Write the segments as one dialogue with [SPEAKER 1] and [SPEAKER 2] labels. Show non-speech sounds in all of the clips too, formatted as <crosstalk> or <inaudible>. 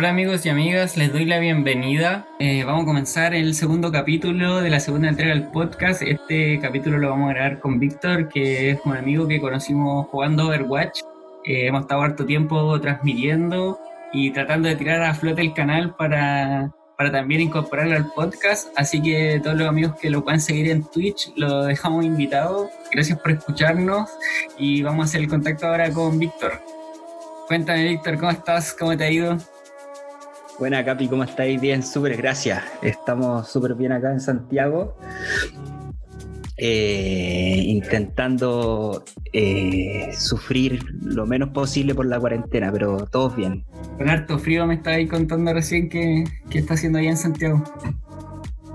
[SPEAKER 1] Hola amigos y amigas, les doy la bienvenida. Eh, vamos a comenzar el segundo capítulo de la segunda entrega del podcast. Este capítulo lo vamos a grabar con Víctor, que es un amigo que conocimos jugando Overwatch. Eh, hemos estado harto tiempo transmitiendo y tratando de tirar a flote el canal para, para también incorporarlo al podcast. Así que todos los amigos que lo puedan seguir en Twitch, lo dejamos invitado. Gracias por escucharnos y vamos a hacer el contacto ahora con Víctor. Cuéntame, Víctor, ¿cómo estás? ¿Cómo te ha ido?
[SPEAKER 2] Buena, Capi, ¿cómo estáis? Bien, súper, gracias. Estamos súper bien acá en Santiago. Eh, intentando eh, sufrir lo menos posible por la cuarentena, pero todos bien.
[SPEAKER 1] Con harto frío me ahí contando recién que, está haciendo allá en Santiago.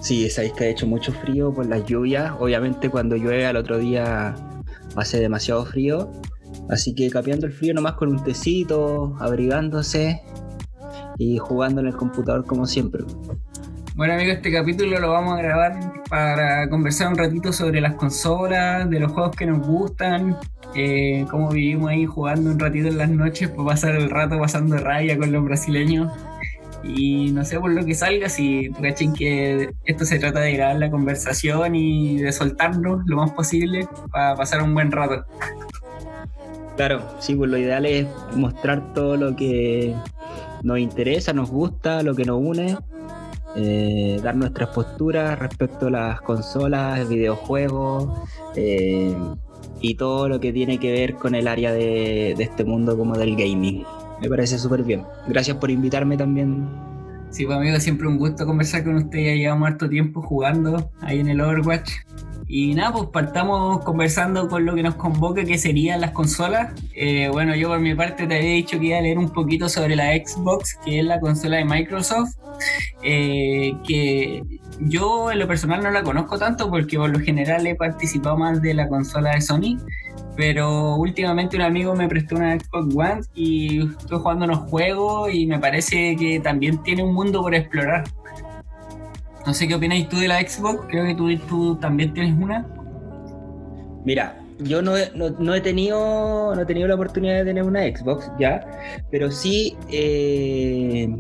[SPEAKER 2] Sí, sabéis que ha hecho mucho frío por las lluvias. Obviamente cuando llueve al otro día hace demasiado frío. Así que capeando el frío nomás con un tecito, abrigándose y jugando en el computador como siempre.
[SPEAKER 1] Bueno amigos, este capítulo lo vamos a grabar para conversar un ratito sobre las consolas, de los juegos que nos gustan, eh, cómo vivimos ahí jugando un ratito en las noches para pasar el rato pasando raya con los brasileños. Y no sé por lo que salga, si cachen que esto se trata de grabar la conversación y de soltarnos lo más posible para pasar un buen rato.
[SPEAKER 2] Claro, sí, pues lo ideal es mostrar todo lo que nos interesa, nos gusta, lo que nos une, eh, dar nuestras posturas respecto a las consolas, videojuegos eh, y todo lo que tiene que ver con el área de, este mundo como del gaming. Me parece súper bien. Gracias por invitarme también.
[SPEAKER 1] Sí, pues amigo, siempre un gusto conversar con usted. Ya llevamos harto tiempo jugando ahí en el Overwatch. Y nada, pues partamos conversando con lo que nos convoca, que serían las consolas. Eh, bueno, yo por mi parte te había dicho que iba a leer un poquito sobre la Xbox, que es la consola de Microsoft, eh, que yo en lo personal no la conozco tanto porque por lo general he participado más de la consola de Sony, pero últimamente un amigo me prestó una Xbox One y estoy jugando unos juegos y me parece que también tiene un mundo por explorar. No sé qué opináis tú de la Xbox, creo que tú, tú también tienes una.
[SPEAKER 2] Mira, yo no he, no, he tenido no he tenido la oportunidad de tener una Xbox ya, pero sí eh,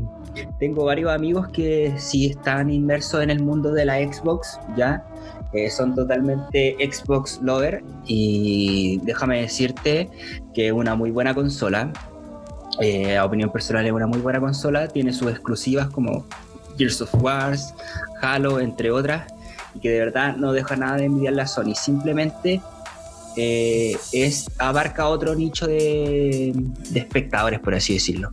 [SPEAKER 2] tengo varios amigos que sí están inmersos en el mundo de la Xbox ya, eh, son totalmente Xbox lover y déjame decirte que es una muy buena consola. Eh, a opinión personal es una muy buena consola, tiene sus exclusivas como Gears of Wars, Halo, entre otras, y que de verdad no deja nada de envidiar la Sony. Simplemente eh, es, abarca otro nicho de, espectadores, por así decirlo.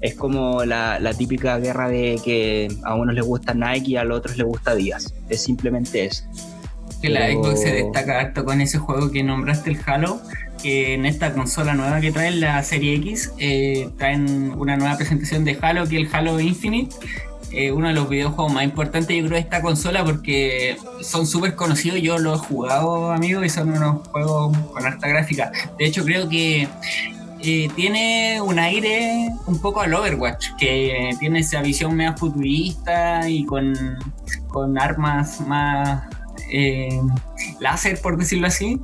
[SPEAKER 2] Es como la, típica guerra de que a unos les gusta Nike y a los otros les gusta Díaz. Es simplemente eso.
[SPEAKER 1] Que la Xbox se destaca harto con ese juego que nombraste, el Halo, que en esta consola nueva que traen, la Serie X, eh, traen una nueva presentación de Halo, que es el Halo Infinite, eh, uno de los videojuegos más importantes, yo creo, de esta consola porque son súper conocidos. Yo los he jugado, amigos, y son unos juegos con alta gráfica. De hecho, creo que eh, tiene un aire un poco al Overwatch, que tiene esa visión media futurista y con, armas más eh, láser, por decirlo así.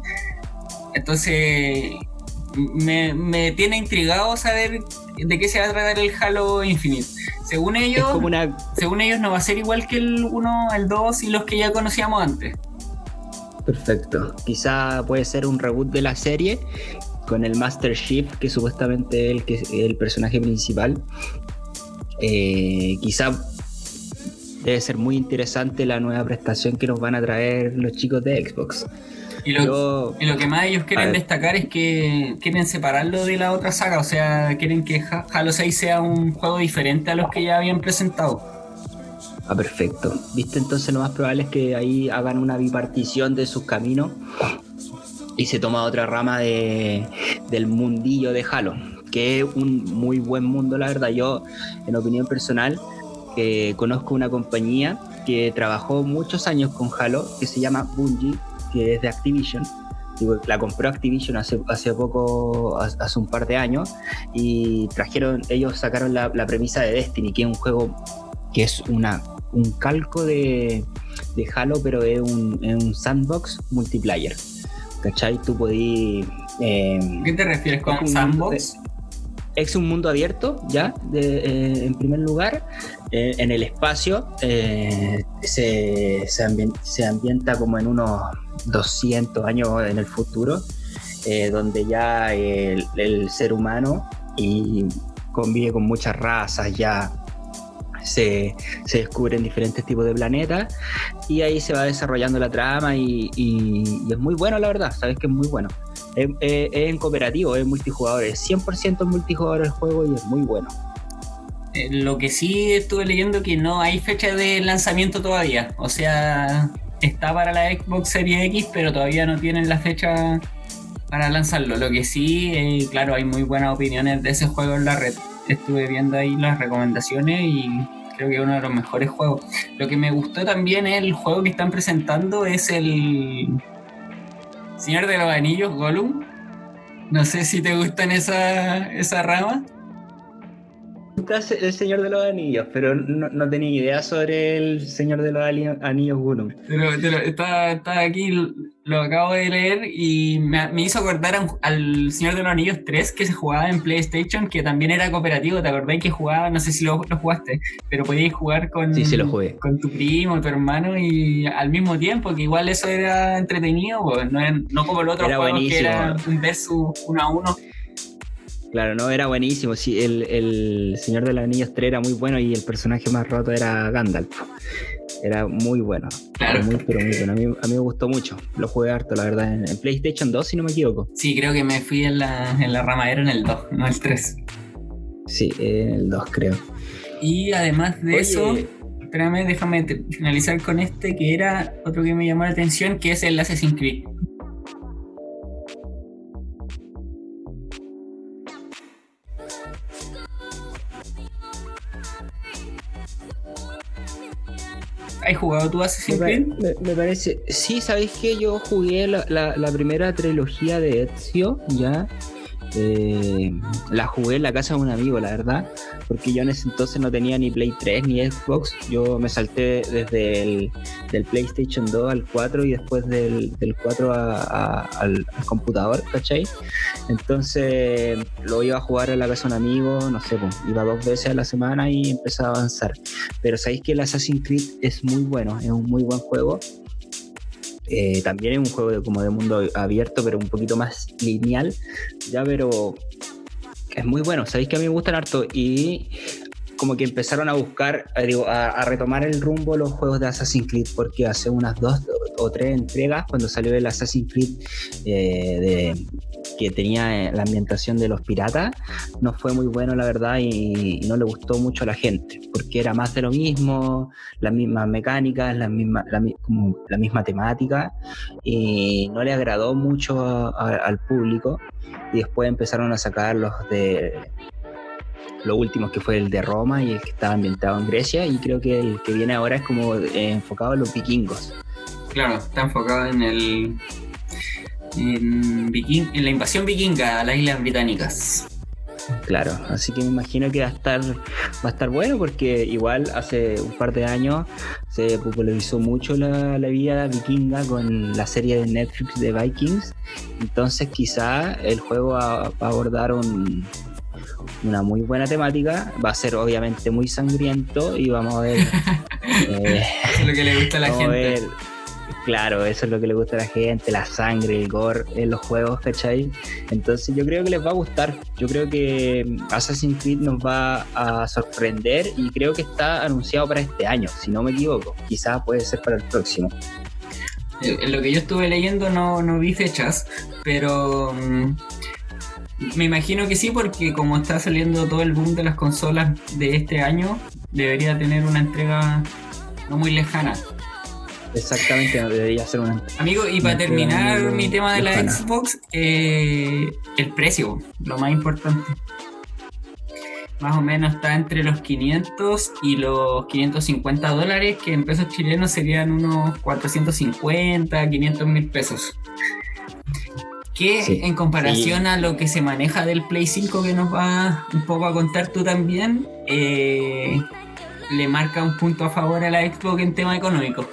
[SPEAKER 1] Entonces, me, me tiene intrigado saber de qué se va a tratar el Halo Infinite. Según ellos, según ellos no va a ser igual que el 1, el 2 y los que ya conocíamos antes.
[SPEAKER 2] Perfecto. Quizá puede ser un reboot de la serie con el Master Chief, que supuestamente es el, que, el personaje principal. Eh, quizá debe ser muy interesante la nueva prestación que nos van a traer los chicos de Xbox.
[SPEAKER 1] Y lo, que más ellos quieren destacar es que quieren separarlo de la otra saga, o sea, quieren que Halo 6 sea un juego diferente a los que ya habían presentado.
[SPEAKER 2] Ah, perfecto. ¿Viste? Entonces lo más probable es que ahí hagan una bipartición de sus caminos y se toma otra rama de, del mundillo de Halo, que es un muy buen mundo, la verdad. Yo, en opinión personal, eh, conozco una compañía que trabajó muchos años con Halo, que se llama Bungie, que es de Activision. La compró Activision hace, hace poco, hace un par de años, y trajeron, ellos sacaron la, premisa de Destiny, que es un juego que es una, un calco de, de Halo, pero es un, un sandbox multiplayer. ¿Cachai? Tú podías...
[SPEAKER 1] Eh, ¿Qué te refieres con sandbox?
[SPEAKER 2] es un mundo abierto, ya, eh, en primer lugar. Eh, en el espacio se, se, ambienta como en unos 200 años en el futuro, donde ya el, ser humano y convive con muchas razas ya se, descubren diferentes tipos de planetas y ahí se va desarrollando la trama y, es muy bueno la verdad, sabes que es muy bueno. Es, en cooperativo, es multijugador, es 100% multijugador el juego y es muy bueno.
[SPEAKER 1] Eh, lo que sí estuve leyendo que no hay fecha de lanzamiento todavía, o sea, está para la Xbox Series X, pero todavía no tienen la fecha para lanzarlo. Lo que sí, eh, claro, hay muy buenas opiniones de ese juego en la red estuve viendo ahí las recomendaciones y creo que es uno de los mejores juegos. Lo que me gustó también es el juego que están presentando, es el Señor de los Anillos, Gollum. No sé si te gustan esa, esa rama
[SPEAKER 2] el Señor de los Anillos, pero no, tenía idea sobre el Señor de los Anillos Gollum.
[SPEAKER 1] Pero, está, aquí, lo acabo de leer y me, hizo acordar al Señor de los Anillos 3 que se jugaba en PlayStation, que también era cooperativo. ¿Te acordáis que jugaba? No sé si lo, jugaste, pero podías jugar con, con tu primo, tu hermano y al mismo tiempo, que igual eso era entretenido, pues, no, como el otro juego que era un versus uno a uno.
[SPEAKER 2] Claro, no, era buenísimo. Sí, el, Señor de los Anillos 3 era muy bueno y el personaje más roto era Gandalf. Era muy bueno. Claro. muy, pero muy bueno. A mí, me gustó mucho. Lo jugué harto, la verdad, en, PlayStation 2, si no me equivoco.
[SPEAKER 1] Sí, creo que me fui en la, en la rama, era en el 2, no el 3.
[SPEAKER 2] Sí, en el 2, creo.
[SPEAKER 1] Y además de eso, espérame, déjame finalizar con este, que era otro que me llamó la atención, que es el Assassin's Creed. ¿Has jugado tú Assassin's Creed?
[SPEAKER 2] Me, parece. Sí, ¿sabéis que yo jugué la, la, primera trilogía de Ezio, ya? Eh, la jugué en la casa de un amigo, la verdad, porque yo en ese entonces no tenía ni Play 3 ni Xbox. Yo me salté desde el del PlayStation 2 al 4 y después del, 4 al, computador, ¿cachai? Entonces lo iba a jugar en la casa de un amigo, no sé, pues, iba dos veces a la semana y empezaba a avanzar. Pero sabéis que el Assassin's Creed es muy bueno, es un muy buen juego. Eh, también es un juego de, como de mundo abierto, pero un poquito más lineal, ya, pero es muy bueno. Sabéis que a mí me gustan harto y como que empezaron a buscar, eh, digo, a, retomar el rumbo los juegos de Assassin's Creed, porque hace unas dos o tres entregas, cuando salió el Assassin's Creed eh, de, que tenía eh, la ambientación de los piratas, no fue muy bueno, la verdad, y, no le gustó mucho a la gente, porque era más de lo mismo, las mismas mecánicas, la misma, la, la misma temática, y no le agradó mucho al público. Y después empezaron a sacar los de lo último que fue el de Roma y el que estaba ambientado en Grecia y creo que el que viene ahora es como eh, enfocado en los vikingos.
[SPEAKER 1] Claro, está enfocado en el en, en la invasión vikinga a las islas británicas.
[SPEAKER 2] Claro, así que me imagino que va a estar va a estar bueno porque igual hace un par de años se popularizó mucho la, la vida vikinga con la serie de Netflix de Vikings. Entonces quizá el juego va a abordar un, una muy buena temática. Va a ser obviamente muy sangriento y vamos a ver. <laughs>
[SPEAKER 1] eh, es lo que le gusta a la <laughs> gente.
[SPEAKER 2] Claro, eso es lo que le gusta a la gente, la sangre, el gore en los juegos, ¿cachai? Entonces yo creo que les va a gustar. Yo creo que Assassin's Creed nos va a sorprender y creo que está anunciado para este año, si no me equivoco. Quizás puede ser para el próximo.
[SPEAKER 1] En lo que yo estuve leyendo no, no vi fechas, pero mm, me imagino que sí, porque como está saliendo todo el boom de las consolas de este año, debería tener una entrega no muy lejana.
[SPEAKER 2] Exactamente, debería ser una.
[SPEAKER 1] Amigo, y para terminar mi tema de la Xbox, eh, el precio, lo más importante. Más o menos está entre los 500 y los 550 dólares, que en pesos chilenos serían unos 450, 500 mil pesos que en comparación a lo que se maneja del Play 5 que nos va un poco a contar tú también, eh, le marca un punto a favor a la Xbox en tema económico.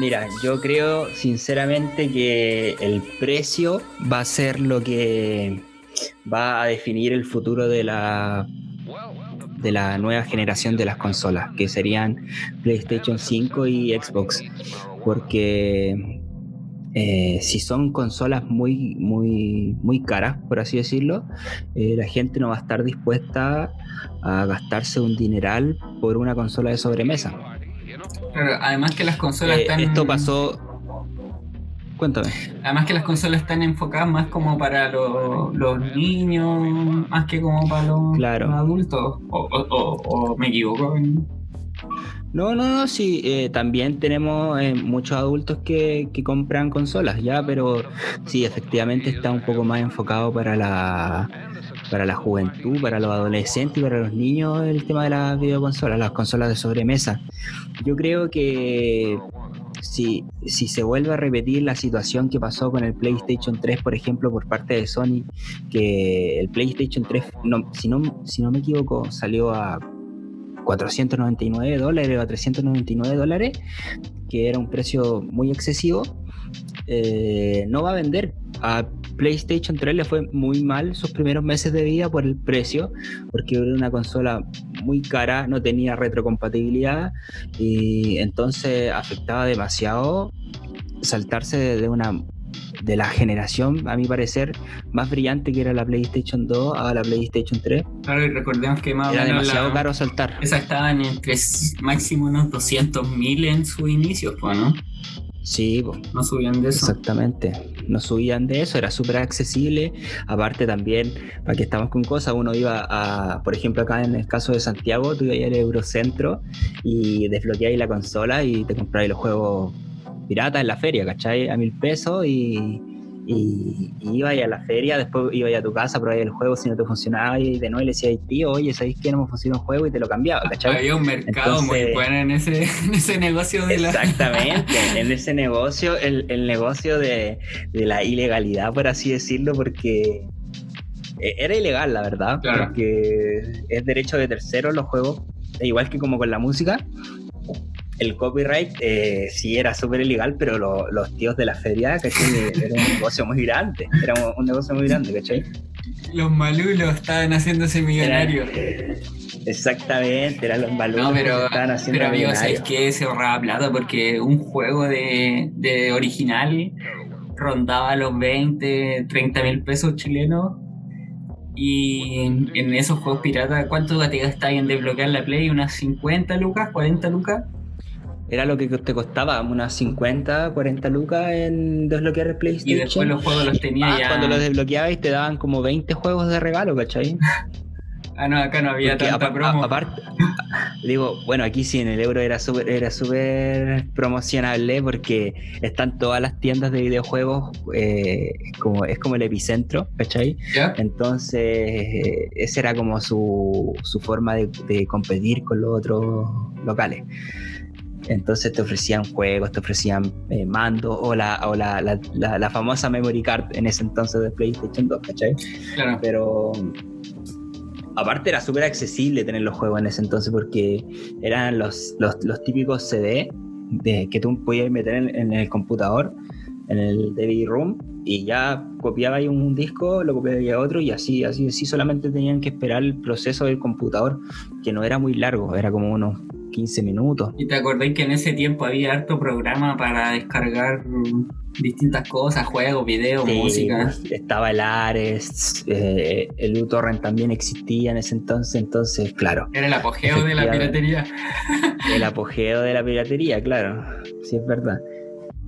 [SPEAKER 2] Mira, yo creo sinceramente que el precio va a ser lo que va a definir el futuro de la de la nueva generación de las consolas, que serían PlayStation 5 y Xbox, porque eh, si son consolas muy, muy, muy caras, por así decirlo, eh, la gente no va a estar dispuesta a gastarse un dineral por una consola de sobremesa.
[SPEAKER 1] Además que las consolas
[SPEAKER 2] Eh,
[SPEAKER 1] están...
[SPEAKER 2] Esto pasó. Cuéntame.
[SPEAKER 1] Además que las consolas están enfocadas más como para lo- los niños, más que como para los,
[SPEAKER 2] Claro.
[SPEAKER 1] los adultos. O, o- o- o me equivoco.
[SPEAKER 2] No, no, no, sí, eh, también tenemos eh, muchos adultos que, que compran consolas, ya, pero sí, efectivamente está un poco más enfocado para la, para la juventud, para los adolescentes y para los niños el tema de las videoconsolas, las consolas de sobremesa. Yo creo que si, si se vuelve a repetir la situación que pasó con el PlayStation 3, por ejemplo, por parte de Sony, que el PlayStation 3, no, si, no, si no me equivoco, salió a 499 dólares o a 399 dólares, que era un precio muy excesivo, eh, no va a vender. A PlayStation 3 le fue muy mal sus primeros meses de vida por el precio, porque era una consola muy cara, no tenía retrocompatibilidad y entonces afectaba demasiado saltarse de una de la generación, a mi parecer, más brillante que era la PlayStation 2 a la PlayStation 3.
[SPEAKER 1] Claro, y recordemos que más
[SPEAKER 2] Era demasiado
[SPEAKER 1] la-
[SPEAKER 2] caro saltar.
[SPEAKER 1] Estaban entre máximo unos 200 mil en su inicio, pues, ¿no?
[SPEAKER 2] Sí, po,
[SPEAKER 1] No subían de eso.
[SPEAKER 2] exactamente. No subían de eso, era súper accesible. Aparte también, para que estamos con cosas, uno iba a, por ejemplo, acá en el caso de Santiago, tú ibas al Eurocentro y desbloqueabas la consola y te comprabas los juegos piratas en la feria, ¿cachai? A mil pesos y, y, y ibas a la feria, después ibas a tu casa, probabas el juego, si no te funcionaba y de nuevo le decías, tío, oye, ¿sabéis que no me funciona un juego? Y te lo cambiaba, ¿cachai?
[SPEAKER 1] Había un mercado
[SPEAKER 2] Entonces-
[SPEAKER 1] muy bueno en ese, <laughs> en ese negocio de la.
[SPEAKER 2] Exactamente, en ese negocio, el, el negocio de, de la ilegalidad, por así decirlo, porque eh, era ilegal, la verdad,
[SPEAKER 1] Claro.
[SPEAKER 2] porque es derecho de terceros los juegos, e igual que como con la música. El copyright eh, sí era súper ilegal, pero lo- los tíos de la feria, ¿cachai? <laughs> Era un negocio muy grande, era un, un negocio muy grande, ¿cachai?
[SPEAKER 1] Los malulos estaban haciéndose millonarios.
[SPEAKER 2] Exactamente, eran los valores
[SPEAKER 1] No,
[SPEAKER 2] que
[SPEAKER 1] pero,
[SPEAKER 2] estaban haciendo
[SPEAKER 1] pero amigos. ¿sabes qué? Se ahorraba plata porque un juego de, de original rondaba los 20, 30 mil pesos chilenos. Y en, en esos juegos piratas, ¿cuánto te gastáis en desbloquear la Play? ¿Unas 50 lucas? ¿40 lucas?
[SPEAKER 2] Era lo que te costaba, unas 50, 40 lucas en desbloquear el
[SPEAKER 1] Y
[SPEAKER 2] PlayStation.
[SPEAKER 1] después los juegos los tenía
[SPEAKER 2] Ah,
[SPEAKER 1] ya.
[SPEAKER 2] cuando los desbloqueabais te daban como 20 juegos de regalo, ¿cachai? <laughs>
[SPEAKER 1] Ah, no, acá no había
[SPEAKER 2] Porque
[SPEAKER 1] tanta promo.
[SPEAKER 2] a- aparte, <laughs> digo, bueno, aquí sí en el euro era súper era súper promocionable porque están todas las tiendas de videojuegos, eh, como, es como el epicentro, ¿cachai?
[SPEAKER 1] ¿Ya?
[SPEAKER 2] Entonces, eh, esa era como su, su forma de, de competir con los otros locales. Entonces te ofrecían juegos, te ofrecían eh, mandos o, la, o la, la- la- famosa memory card en ese entonces de PlayStation 2, ¿cachai?
[SPEAKER 1] Claro.
[SPEAKER 2] Pero aparte era súper accesible tener los juegos en ese entonces porque eran los, los, los típicos CD de, que tú podías meter en, en el computador, en el DVD room, y ya copiaba ahí un disco, lo copiaba a otro, y así, así, así solamente tenían que esperar el proceso del computador, que no era muy largo, era como unos 15 minutos.
[SPEAKER 1] ¿Y te acordáis que en ese tiempo había harto programa para descargar distintas cosas, juegos, videos,
[SPEAKER 2] Sí,
[SPEAKER 1] música?
[SPEAKER 2] Estaba el Ares, eh, el uTorrent también existía en ese entonces, entonces, claro,
[SPEAKER 1] Era el apogeo de la piratería.
[SPEAKER 2] el apogeo de la piratería, claro, sí es verdad.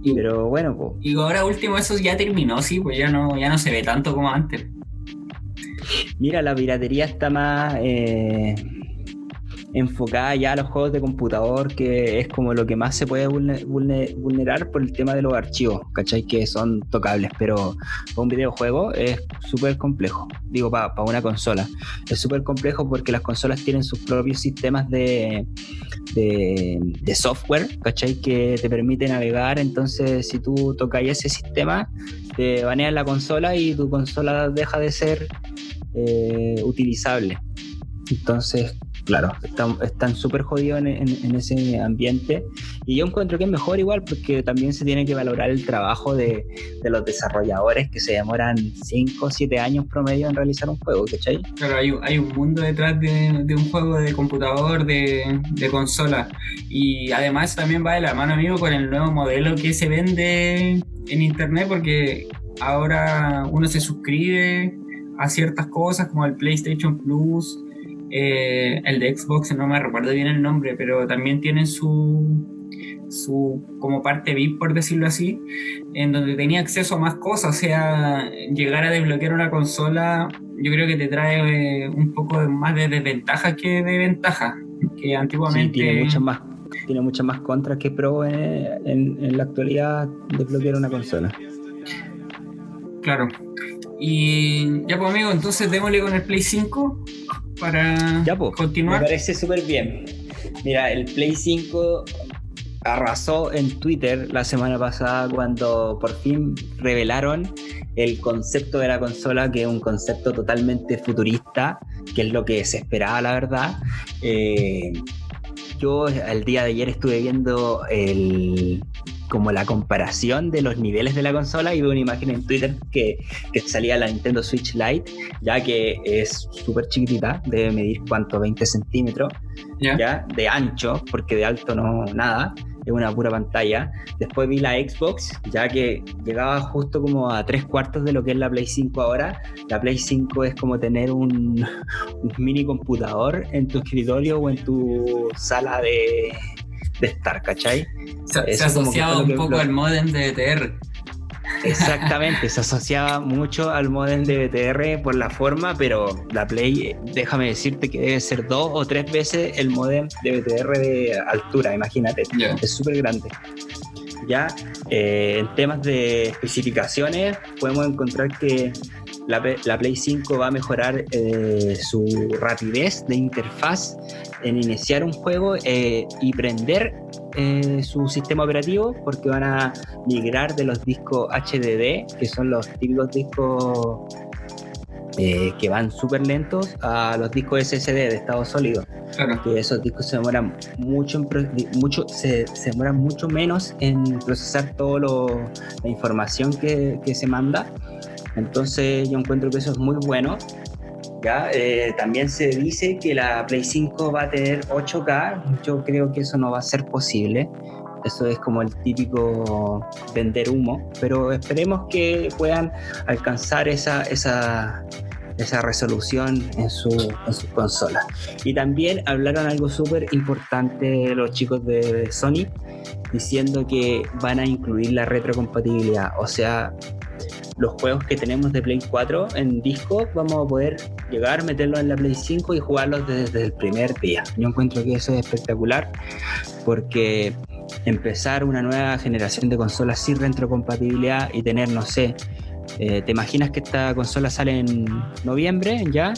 [SPEAKER 1] Y,
[SPEAKER 2] Pero bueno, pues,
[SPEAKER 1] y ahora último eso ya terminó, sí, pues ya no, ya no se ve tanto como antes.
[SPEAKER 2] mira, la piratería está más eh, enfocada ya a los juegos de computador, que es como lo que más se puede vulne- vulne- vulnerar por el tema de los archivos, ¿cachai? Que son tocables, pero para un videojuego es súper complejo, digo, para una consola. Es súper complejo porque las consolas tienen sus propios sistemas de, de, de software, ¿cachai? Que te permite navegar, entonces si tú tocas ese sistema, te banean la consola y tu consola deja de ser eh, utilizable. Entonces, claro, están súper jodidos en, ese ambiente. Y yo encuentro que es mejor igual porque también se tiene que valorar el trabajo de, los desarrolladores que se demoran 5 o 7 años promedio en realizar un juego, ¿cachai?
[SPEAKER 1] Claro, hay, hay un mundo detrás de, un juego de computador, de, de, consola. Y además también va de la mano, amigo, con el nuevo modelo que se vende en internet porque ahora uno se suscribe a ciertas cosas como el PlayStation Plus, eh, el de Xbox, no me recuerdo bien el nombre, pero también tienen su, su como parte VIP, por decirlo así, en donde tenía acceso a más cosas, o sea, llegar a desbloquear una consola, yo creo que te trae eh, un poco más de desventaja que de ventaja, que antiguamente...
[SPEAKER 2] tiene muchas más tiene muchas más contras que pro en, en la actualidad desbloquear una consola.
[SPEAKER 1] Claro. Y ya pues amigo, entonces démosle con el Play 5 para
[SPEAKER 2] ya, pues,
[SPEAKER 1] continuar.
[SPEAKER 2] Me parece súper bien. Mira, el Play 5 arrasó en Twitter la semana pasada cuando por fin revelaron el concepto de la consola, que es un concepto totalmente futurista, que es lo que se esperaba, la verdad. Eh, yo el día de ayer estuve viendo el, como la comparación de los niveles de la consola y vi una imagen en Twitter que, que salía la Nintendo Switch Lite, ya que es súper chiquitita, debe medir cuánto, 20 centímetros, ¿Ya? de ancho, porque de alto no nada, es una pura pantalla. Después vi la Xbox, ya que llegaba justo como a tres cuartos de lo que es la Play 5 ahora. La Play 5 es como tener un, <laughs> un mini computador en tu escritorio o en tu sala de, de estar, ¿cachai?
[SPEAKER 1] Se, se asociaba un poco al modem de BTR.
[SPEAKER 2] Exactamente, se asociaba mucho al modem de BTR por la forma, pero la Play, déjame decirte que debe ser dos o tres veces el modem de BTR de altura, imagínate, es súper grande. Ya, eh, en temas de especificaciones, podemos encontrar que la, Play 5 va a mejorar eh, su rapidez de interfaz en iniciar un juego eh, y prender eh, su sistema operativo porque van a migrar de los discos HDD, que son los típicos discos que van súper lentos, a los discos SSD de estado sólido. Que esos discos se demoran mucho, mucho se, demoran mucho menos en procesar toda la información que, que se manda entonces yo encuentro que eso es muy bueno. ¿ya? Eh, también se dice que la Play 5 va a tener 8K. Yo creo que eso no va a ser posible. Eso es como el típico vender humo. Pero esperemos que puedan alcanzar esa, esa, esa resolución en su, en sus consolas. Y también hablaron algo súper importante los chicos de Sony, diciendo que van a incluir la retrocompatibilidad. O sea, los juegos que tenemos de Play 4 en disco, vamos a poder llegar, meterlos en la Play 5 y jugarlos desde, el primer día. Yo encuentro que eso es espectacular porque empezar una nueva generación de consolas sin retrocompatibilidad y tener, no sé, eh, ¿Te imaginas que esta consola sale en noviembre ya?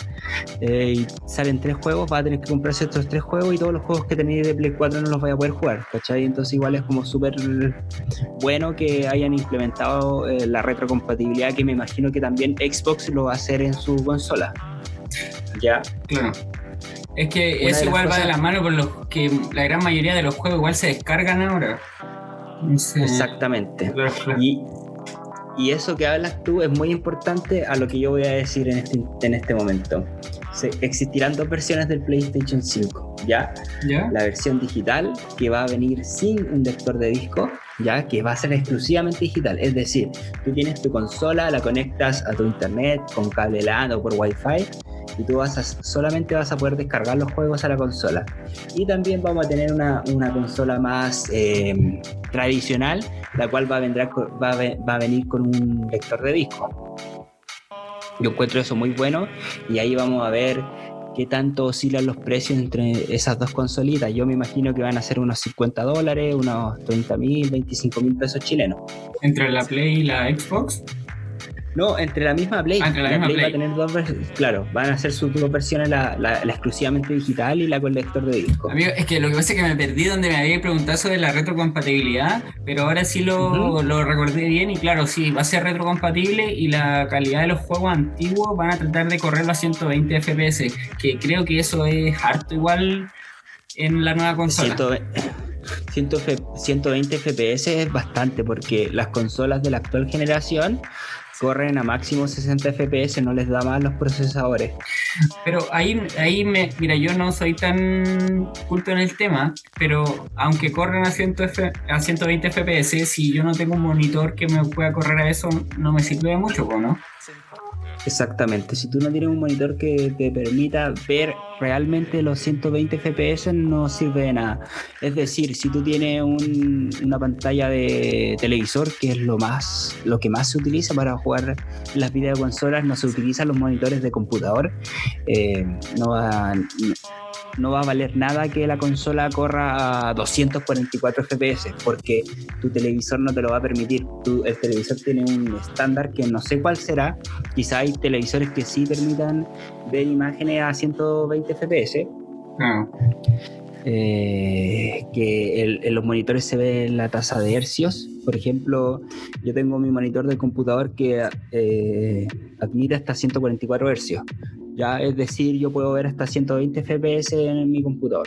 [SPEAKER 2] Eh, y salen tres juegos, vas a tener que comprarse estos tres juegos y todos los juegos que tenéis de Play 4 no los vais a poder jugar, ¿cachai? Entonces igual es como súper bueno que hayan implementado eh, la retrocompatibilidad que me imagino que también Xbox lo va a hacer en su consola. ¿Ya?
[SPEAKER 1] Claro. Es que eso igual va de la mano con los que la gran mayoría de los juegos igual se descargan ahora.
[SPEAKER 2] Exactamente. Y, y eso que hablas tú es muy importante a lo que yo voy a decir en este, en este momento. Se, existirán dos versiones del PlayStation 5, ¿ya? La versión digital que va a venir sin un lector de disco, ¿ya? Que va a ser exclusivamente digital. Es decir, tú tienes tu consola, la conectas a tu internet con cable LAN o por Wi-Fi y tú vas a, solamente vas a poder descargar los juegos a la consola. Y también vamos a tener una, una consola más eh, tradicional, la cual va a, va a venir con un lector de disco. Yo encuentro eso muy bueno y ahí vamos a ver qué tanto oscilan los precios entre esas dos consolitas. Yo me imagino que van a ser unos 50 dólares, unos 30 mil, 25 mil pesos chilenos.
[SPEAKER 1] ¿Entre la Play y la Xbox?
[SPEAKER 2] No, entre la misma Play.
[SPEAKER 1] Ah, entre la
[SPEAKER 2] la
[SPEAKER 1] misma
[SPEAKER 2] Play, va a tener dos versiones. Claro, van a ser sus dos versiones, la, la- la exclusivamente digital y la con lector de disco.
[SPEAKER 1] Amigo, es que lo que pasa es que me perdí donde me había preguntado sobre la retrocompatibilidad, pero ahora sí lo, lo recordé bien y claro, sí, va a ser retrocompatible y la calidad de los juegos antiguos van a tratar de correrlo a 120 FPS, que creo que eso es harto igual en la nueva consola.
[SPEAKER 2] 100 <coughs> F- 120 FPS es bastante porque las consolas de la actual generación corren a máximo 60 FPS, no les da más los procesadores.
[SPEAKER 1] Pero ahí, ahí me, mira, yo no soy tan culto en el tema, pero aunque corren a, 100 F- a 120 FPS, si yo no tengo un monitor que me pueda correr a eso, no me sirve de mucho, ¿no?
[SPEAKER 2] Exactamente, si tú no tienes un monitor que te permita ver realmente los 120 FPS no sirve de nada. Es decir, si tú tienes un- una pantalla de televisor, que es lo más lo que más se utiliza para jugar las videoconsolas, no se utilizan los monitores de computador, eh, no, va, no, va a valer nada que la consola corra a 244 FPS, porque tu televisor no te lo va a permitir. Tu- el televisor tiene un estándar que no sé cuál será, quizá hay televisores que sí permitan ver imágenes a 120 FPS,
[SPEAKER 1] Claro.
[SPEAKER 2] eh, que el- en los monitores se ve la tasa de hercios. Por ejemplo, yo tengo mi monitor del computador que eh, admite hasta 144 hercios. Ya, es decir, yo puedo ver hasta 120 FPS en mi computador.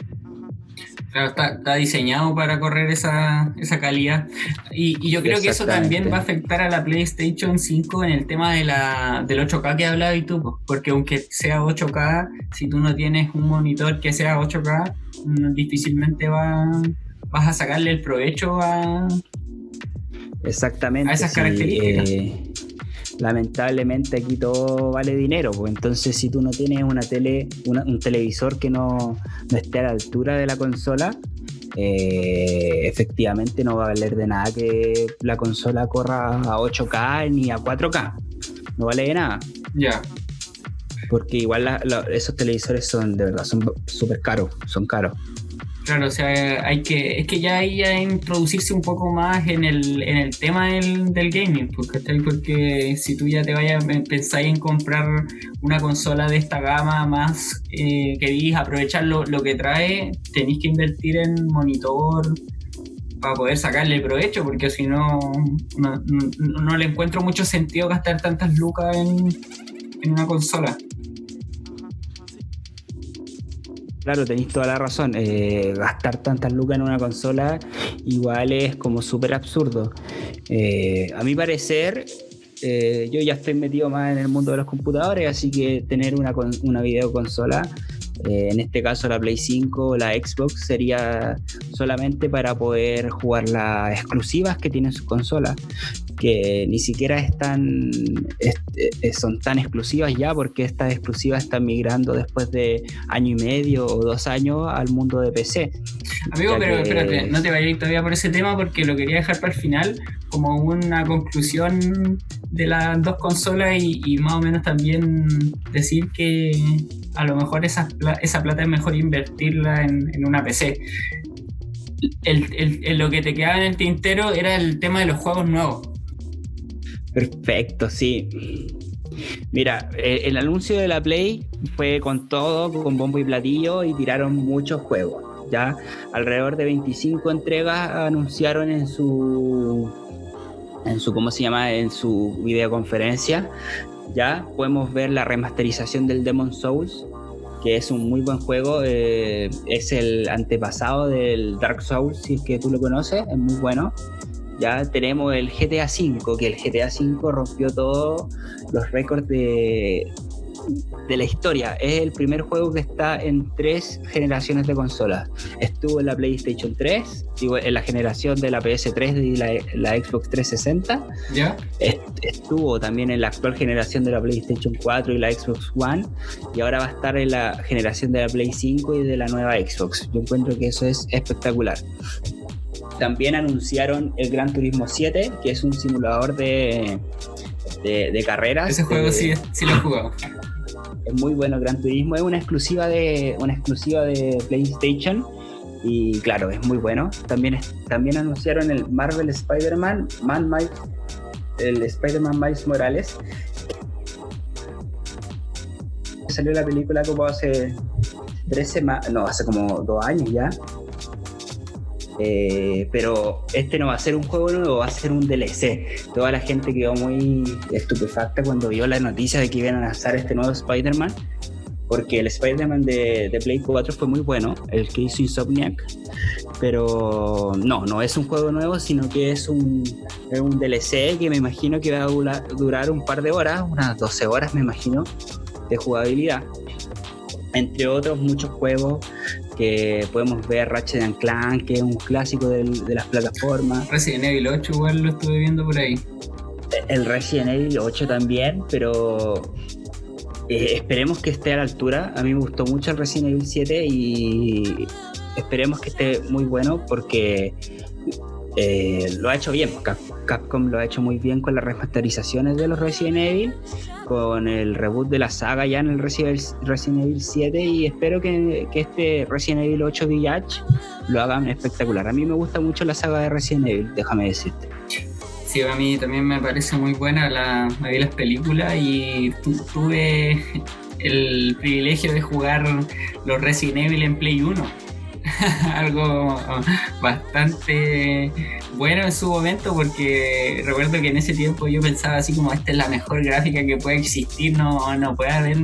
[SPEAKER 1] Claro, está, está diseñado para correr esa, esa calidad. Y, y yo creo que eso también va a afectar a la PlayStation 5 en el tema de la, del 8K que hablabas y tú, po. porque aunque sea 8K, si tú no tienes un monitor que sea 8K, mm, difícilmente va, vas a sacarle el provecho a...
[SPEAKER 2] Exactamente.
[SPEAKER 1] A esas
[SPEAKER 2] sí,
[SPEAKER 1] características.
[SPEAKER 2] eh, lamentablemente aquí todo vale dinero, pues entonces si tú no tienes una tele, una- un televisor que no, no esté a la altura de la consola, eh, efectivamente no va a valer de nada que la consola corra a 8K ni a 4K. No vale de nada.
[SPEAKER 1] Ya.
[SPEAKER 2] Porque igual la- la- esos televisores son de verdad, son súper caros, son caros.
[SPEAKER 1] Claro, o sea, hay que, es que ya hay que introducirse un poco más en el, en el tema del, del gaming, ¿cachai? porque si tú ya te vayas, pensáis en comprar una consola de esta gama más, eh, queréis aprovechar lo, lo que trae, tenéis que invertir en monitor para poder sacarle provecho, porque si no, no, no- no le encuentro mucho sentido gastar tantas lucas en, en una consola.
[SPEAKER 2] Claro, tenéis toda la razón. eh, gastar tantas lucas en una consola igual es como súper absurdo. Eh, a mi parecer, eh, yo ya estoy metido más en el mundo de los computadores, así que tener una, con- una videoconsola, en este caso la Play 5 o la Xbox, sería solamente para poder jugar las exclusivas que tienen sus consolas, que ni siquiera están, est- eh, son tan exclusivas ya, porque estas exclusivas están migrando después de año y medio o dos años al mundo de PC.
[SPEAKER 1] Amigo,
[SPEAKER 2] Ya
[SPEAKER 1] pero
[SPEAKER 2] que-
[SPEAKER 1] espérate, no te vayas a ir todavía por ese tema porque lo quería dejar para el final como una conclusión de las dos consolas y, y más o menos también decir que a lo mejor esa, esa plata es mejor invertirla en, en una PC. El, el- el- lo que te quedaba en el tintero era el tema de los juegos nuevos.
[SPEAKER 2] Perfecto, sí. Mira, eh, el anuncio de la Play fue con todo, con bombo y platillo y tiraron muchos juegos. Ya alrededor de 25 entregas anunciaron en su en su cómo se llama en su videoconferencia. Ya podemos ver la remasterización del Demon Souls, que es un muy buen juego. eh, es el antepasado del Dark Souls, si es que tú lo conoces, es muy bueno. Ya tenemos el GTA V, que el GTA V rompió todos los récords de, de la historia. Es el primer juego que está en tres generaciones de consolas. Estuvo en la PlayStation 3, digo, en la generación de la PS3 y la, la Xbox 360.
[SPEAKER 1] ¿Ya?
[SPEAKER 2] Est- Estuvo también en la actual generación de la PlayStation 4 y la Xbox One. Y ahora va a estar en la generación de la Play 5 y de la nueva Xbox. Yo encuentro que eso es espectacular. También anunciaron el Gran Turismo 7, que es un simulador de, de, de carreras.
[SPEAKER 1] Ese juego
[SPEAKER 2] de-
[SPEAKER 1] sí, sí lo he jugado.
[SPEAKER 2] es muy bueno Gran Turismo, es una exclusiva de una exclusiva de PlayStation y claro, es muy bueno. También también anunciaron el Marvel Spider-Man Man, el Spider-Man Miles Morales. Salió la película como hace tres semanas, no, hace como dos años ya. Eh, pero este no va a ser un juego nuevo, va a ser un DLC. Toda la gente quedó muy estupefacta cuando vio la noticia de que iban a lanzar este nuevo Spider-Man, porque el Spider-Man de, de, Play 4 fue muy bueno, el que hizo Insomniac, pero no, no es un juego nuevo, sino que es un, es un DLC que me imagino que va a durar un par de horas, unas 12 horas me imagino, de jugabilidad entre otros muchos juegos que podemos ver Ratchet Clank, que es un clásico de las plataformas.
[SPEAKER 1] Resident Evil 8 igual lo estuve viendo por ahí.
[SPEAKER 2] El Resident Evil 8 también, pero eh, esperemos que esté a la altura. A mí me gustó mucho el Resident Evil 7 y esperemos que esté muy bueno porque eh, lo ha hecho bien. Capcom lo ha hecho muy bien con las remasterizaciones de los Resident Evil, con el reboot de la saga ya en el Resident Evil 7 y espero que, este Resident Evil 8 Village lo hagan espectacular. A mí me gusta mucho la saga de Resident Evil, déjame decirte.
[SPEAKER 1] Sí, a mí también me parece muy buena la, me vi las películas y tuve el privilegio de jugar los Resident Evil en Play 1 <laughs> algo bastante bueno en su momento porque recuerdo que en ese tiempo yo pensaba así como esta es la mejor gráfica que puede existir, no, no puede haber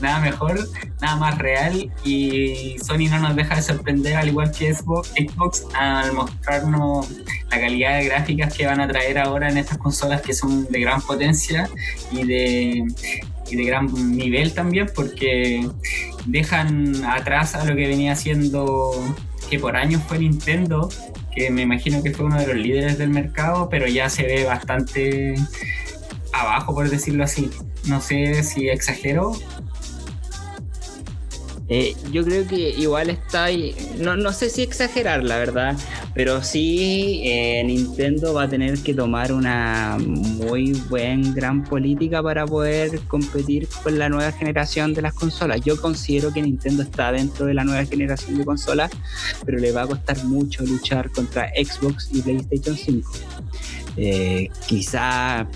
[SPEAKER 1] nada mejor, nada más real y Sony no nos deja de sorprender al igual que Xbox, Xbox al mostrarnos la calidad de gráficas que van a traer ahora en estas consolas que son de gran potencia y de y de gran nivel también porque dejan atrás a lo que venía haciendo que por años fue Nintendo que me imagino que fue uno de los líderes del mercado pero ya se ve bastante abajo por decirlo así. No sé si exagero
[SPEAKER 2] eh, yo creo que igual está no, no sé si exagerar la verdad, pero sí eh, Nintendo va a tener que tomar una muy buena, gran política para poder competir con la nueva generación de las consolas. Yo considero que Nintendo está dentro de la nueva generación de consolas, pero le va a costar mucho luchar contra Xbox y PlayStation 5. Eh, quizá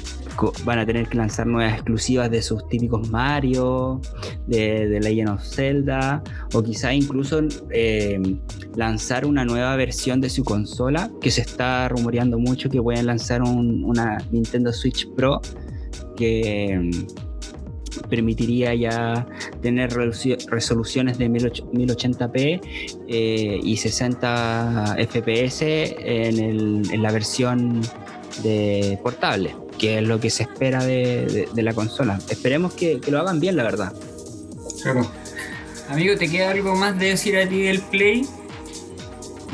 [SPEAKER 2] van a tener que lanzar nuevas exclusivas de sus típicos Mario, de, de Legend of Zelda, o quizá incluso eh, lanzar una nueva versión de su consola, que se está rumoreando mucho que pueden lanzar una Nintendo Switch Pro que mm, permitiría ya tener resoluciones de 1080p eh, y 60 fps en la versión de portable que es lo que se espera de, la consola. Esperemos que, lo hagan bien, la verdad.
[SPEAKER 1] Claro. Amigo, ¿te queda algo más de decir a ti del Play?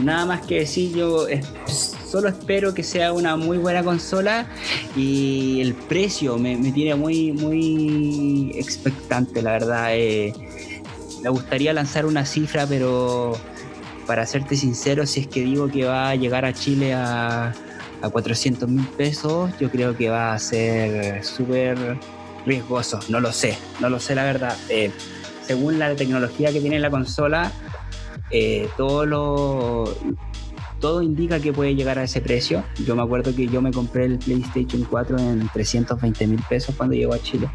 [SPEAKER 2] Nada más que decir, yo solo espero que sea una muy buena consola y el precio me, tiene muy, muy expectante, la verdad. Eh, me gustaría lanzar una cifra, pero para serte sincero, si es que digo que va a llegar a Chile a a 400 mil pesos, yo creo que va a ser súper riesgoso. No lo sé, no lo sé la verdad. Eh, según la tecnología que tiene la consola, eh, todo lo, todo indica que puede llegar a ese precio. Yo me acuerdo que yo me compré el PlayStation 4 en 320 mil pesos cuando llegó a Chile.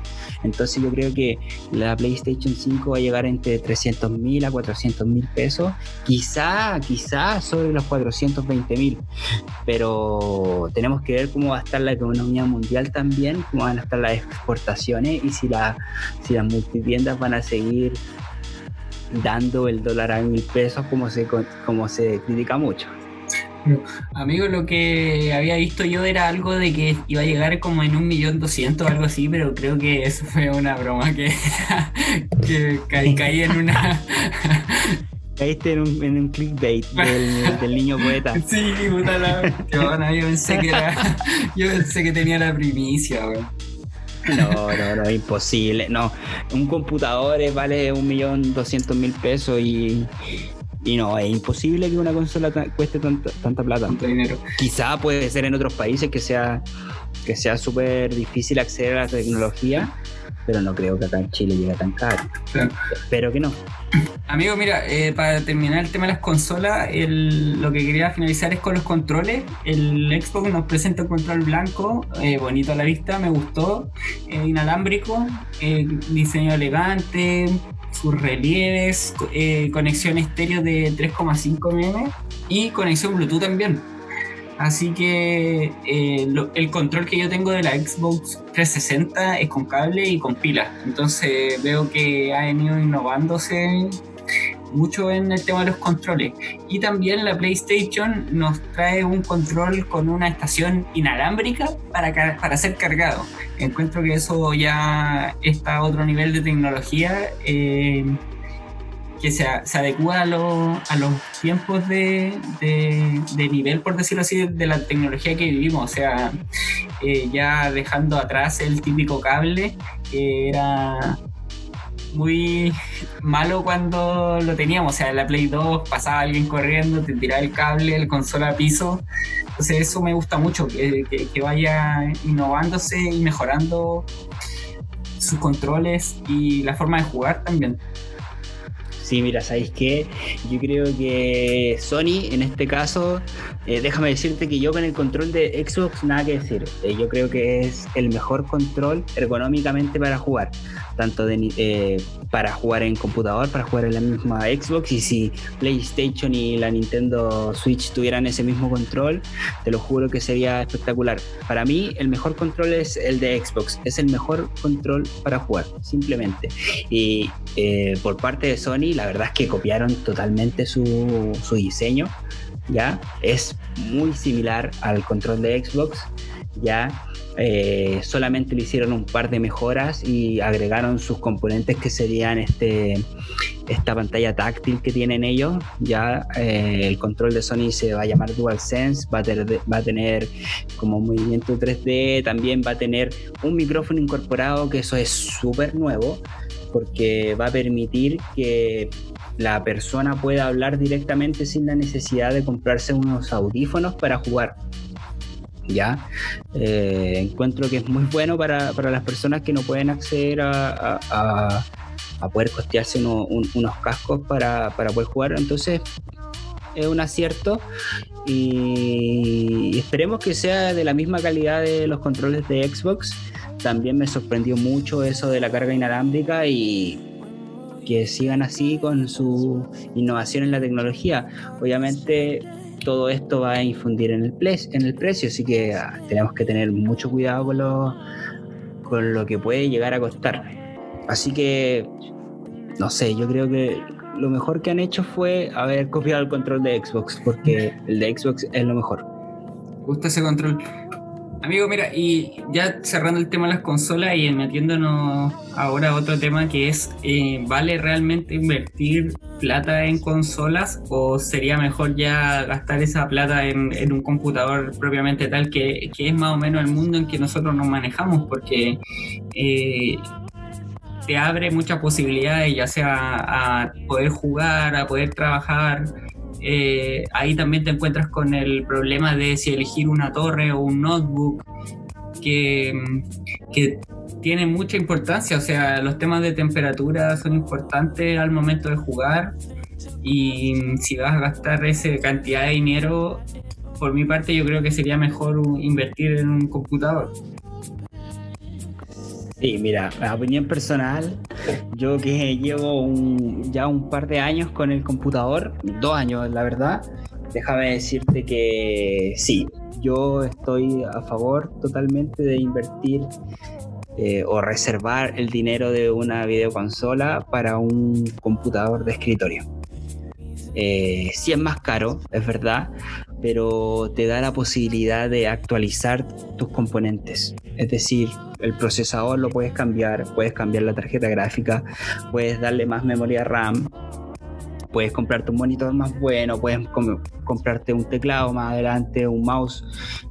[SPEAKER 2] Entonces yo creo que la PlayStation 5 va a llegar entre 300 mil a 400 mil pesos. Quizá, quizá sobre los 420 mil. Pero tenemos que ver cómo va a estar la economía mundial también, cómo van a estar las exportaciones y si, la, si las multitiendas van a seguir dando el dólar a mil pesos como se, como se critica mucho.
[SPEAKER 1] Amigo, lo que había visto yo era algo de que iba a llegar como en un millón doscientos, algo así, pero creo que eso fue una broma que, <laughs> que caí, en una. <laughs>
[SPEAKER 2] Caíste en un, en un clickbait del, niño poeta. <laughs>
[SPEAKER 1] Sí, puta la. yo pensé que era. Yo pensé que tenía la primicia,
[SPEAKER 2] No, no, no, imposible. No, un computador vale un millón doscientos mil pesos y, y no, es imposible que una consola cueste tanta, tanta plata.
[SPEAKER 1] Tanto dinero.
[SPEAKER 2] Quizá puede ser en otros países que sea que sea súper difícil acceder a la tecnología, pero no creo que acá en Chile llegue tan caro. Espero que no.
[SPEAKER 1] Amigo, mira, eh, para terminar el tema de las consolas, lo que quería finalizar es con los controles. El Xbox nos presenta un control blanco, eh, bonito a la vista, me gustó, eh, inalámbrico, diseño elegante, sus relieves, conexión estéreo de 3,5 mm y conexión Bluetooth también. Así que el control que yo tengo de la Xbox 360 es con cable y con pila. Entonces veo que ha venido innovándose mucho en el tema de los controles. Y también la PlayStation nos trae un control con una estación inalámbrica para, para ser cargado. Encuentro que eso ya está a otro nivel de tecnología eh, que se, adecua a, a, los tiempos de, de, nivel, por decirlo así, de la tecnología que vivimos. O sea, eh, ya dejando atrás el típico cable que era muy malo cuando lo teníamos. O sea, en la Play 2 pasaba alguien corriendo, te tiraba el cable, el consola a piso. Entonces eso me gusta mucho, que, que, vaya innovándose y mejorando sus controles y la forma de jugar también.
[SPEAKER 2] Sí, mira, ¿sabéis qué? Yo creo que Sony, en este caso, eh, déjame decirte que yo con el control de Xbox nada que decir. Eh, yo creo que es el mejor control ergonómicamente para jugar tanto de, eh, para jugar en computador, para jugar en la misma Xbox. Y si PlayStation y la Nintendo Switch tuvieran ese mismo control, te lo juro que sería espectacular. Para mí, el mejor control es el de Xbox, es el mejor control para jugar, simplemente. Y eh, por parte de Sony, la verdad es que copiaron totalmente su, su diseño. Ya es muy similar al control de Xbox. Ya eh, solamente le hicieron un par de mejoras y agregaron sus componentes que serían este, esta pantalla táctil que tienen ellos. Ya eh, el control de Sony se va a llamar DualSense, va a, va a tener como movimiento 3D, también va a tener un micrófono incorporado, que eso es súper nuevo, porque va a permitir que la persona pueda hablar directamente sin la necesidad de comprarse unos audífonos para jugar. ¿ya? Eh, encuentro que es muy bueno para, las personas que no pueden acceder a, a, poder costearse unos cascos para, poder jugar. Entonces, es un acierto y esperemos que sea de la misma calidad de los controles de Xbox. También me sorprendió mucho eso de la carga inalámbrica y que sigan así con su innovación en la tecnología. Obviamente todo esto va a infundir en el, en el precio, así que ah, tenemos que tener mucho cuidado con lo, con lo que puede llegar a costar. Así que, no sé, yo creo que lo mejor que han hecho fue haber copiado el control de Xbox, porque el de Xbox es lo mejor.
[SPEAKER 1] gusta ese control. Amigo, mira, y ya cerrando el tema de las consolas y metiéndonos ahora a otro tema que es, eh, ¿vale realmente invertir plata en consolas o sería mejor ya gastar esa plata en, un computador propiamente tal que, es más o menos el mundo en que nosotros nos manejamos? Porque eh, te abre muchas posibilidades, ya sea a poder jugar, a poder trabajar, eh, ahí también te encuentras con el problema de si elegir una torre o un notebook, que, que tiene mucha importancia, o sea, los temas de temperatura son importantes al momento de jugar y si vas a gastar esa cantidad de dinero, por mi parte yo creo que sería mejor invertir en un computador.
[SPEAKER 2] Sí, mira, la opinión personal, yo que llevo ya un par de años con el computador, dos años la verdad, déjame decirte que sí, yo estoy a favor totalmente de invertir eh, o reservar el dinero de una videoconsola para un computador de escritorio. Eh, sí es más caro, es verdad, pero te da la posibilidad de actualizar tus componentes. Es decir, el procesador lo puedes cambiar, puedes cambiar la tarjeta gráfica, puedes darle más memoria RAM, puedes comprarte un monitor más bueno, puedes comprarte un teclado más adelante, un mouse,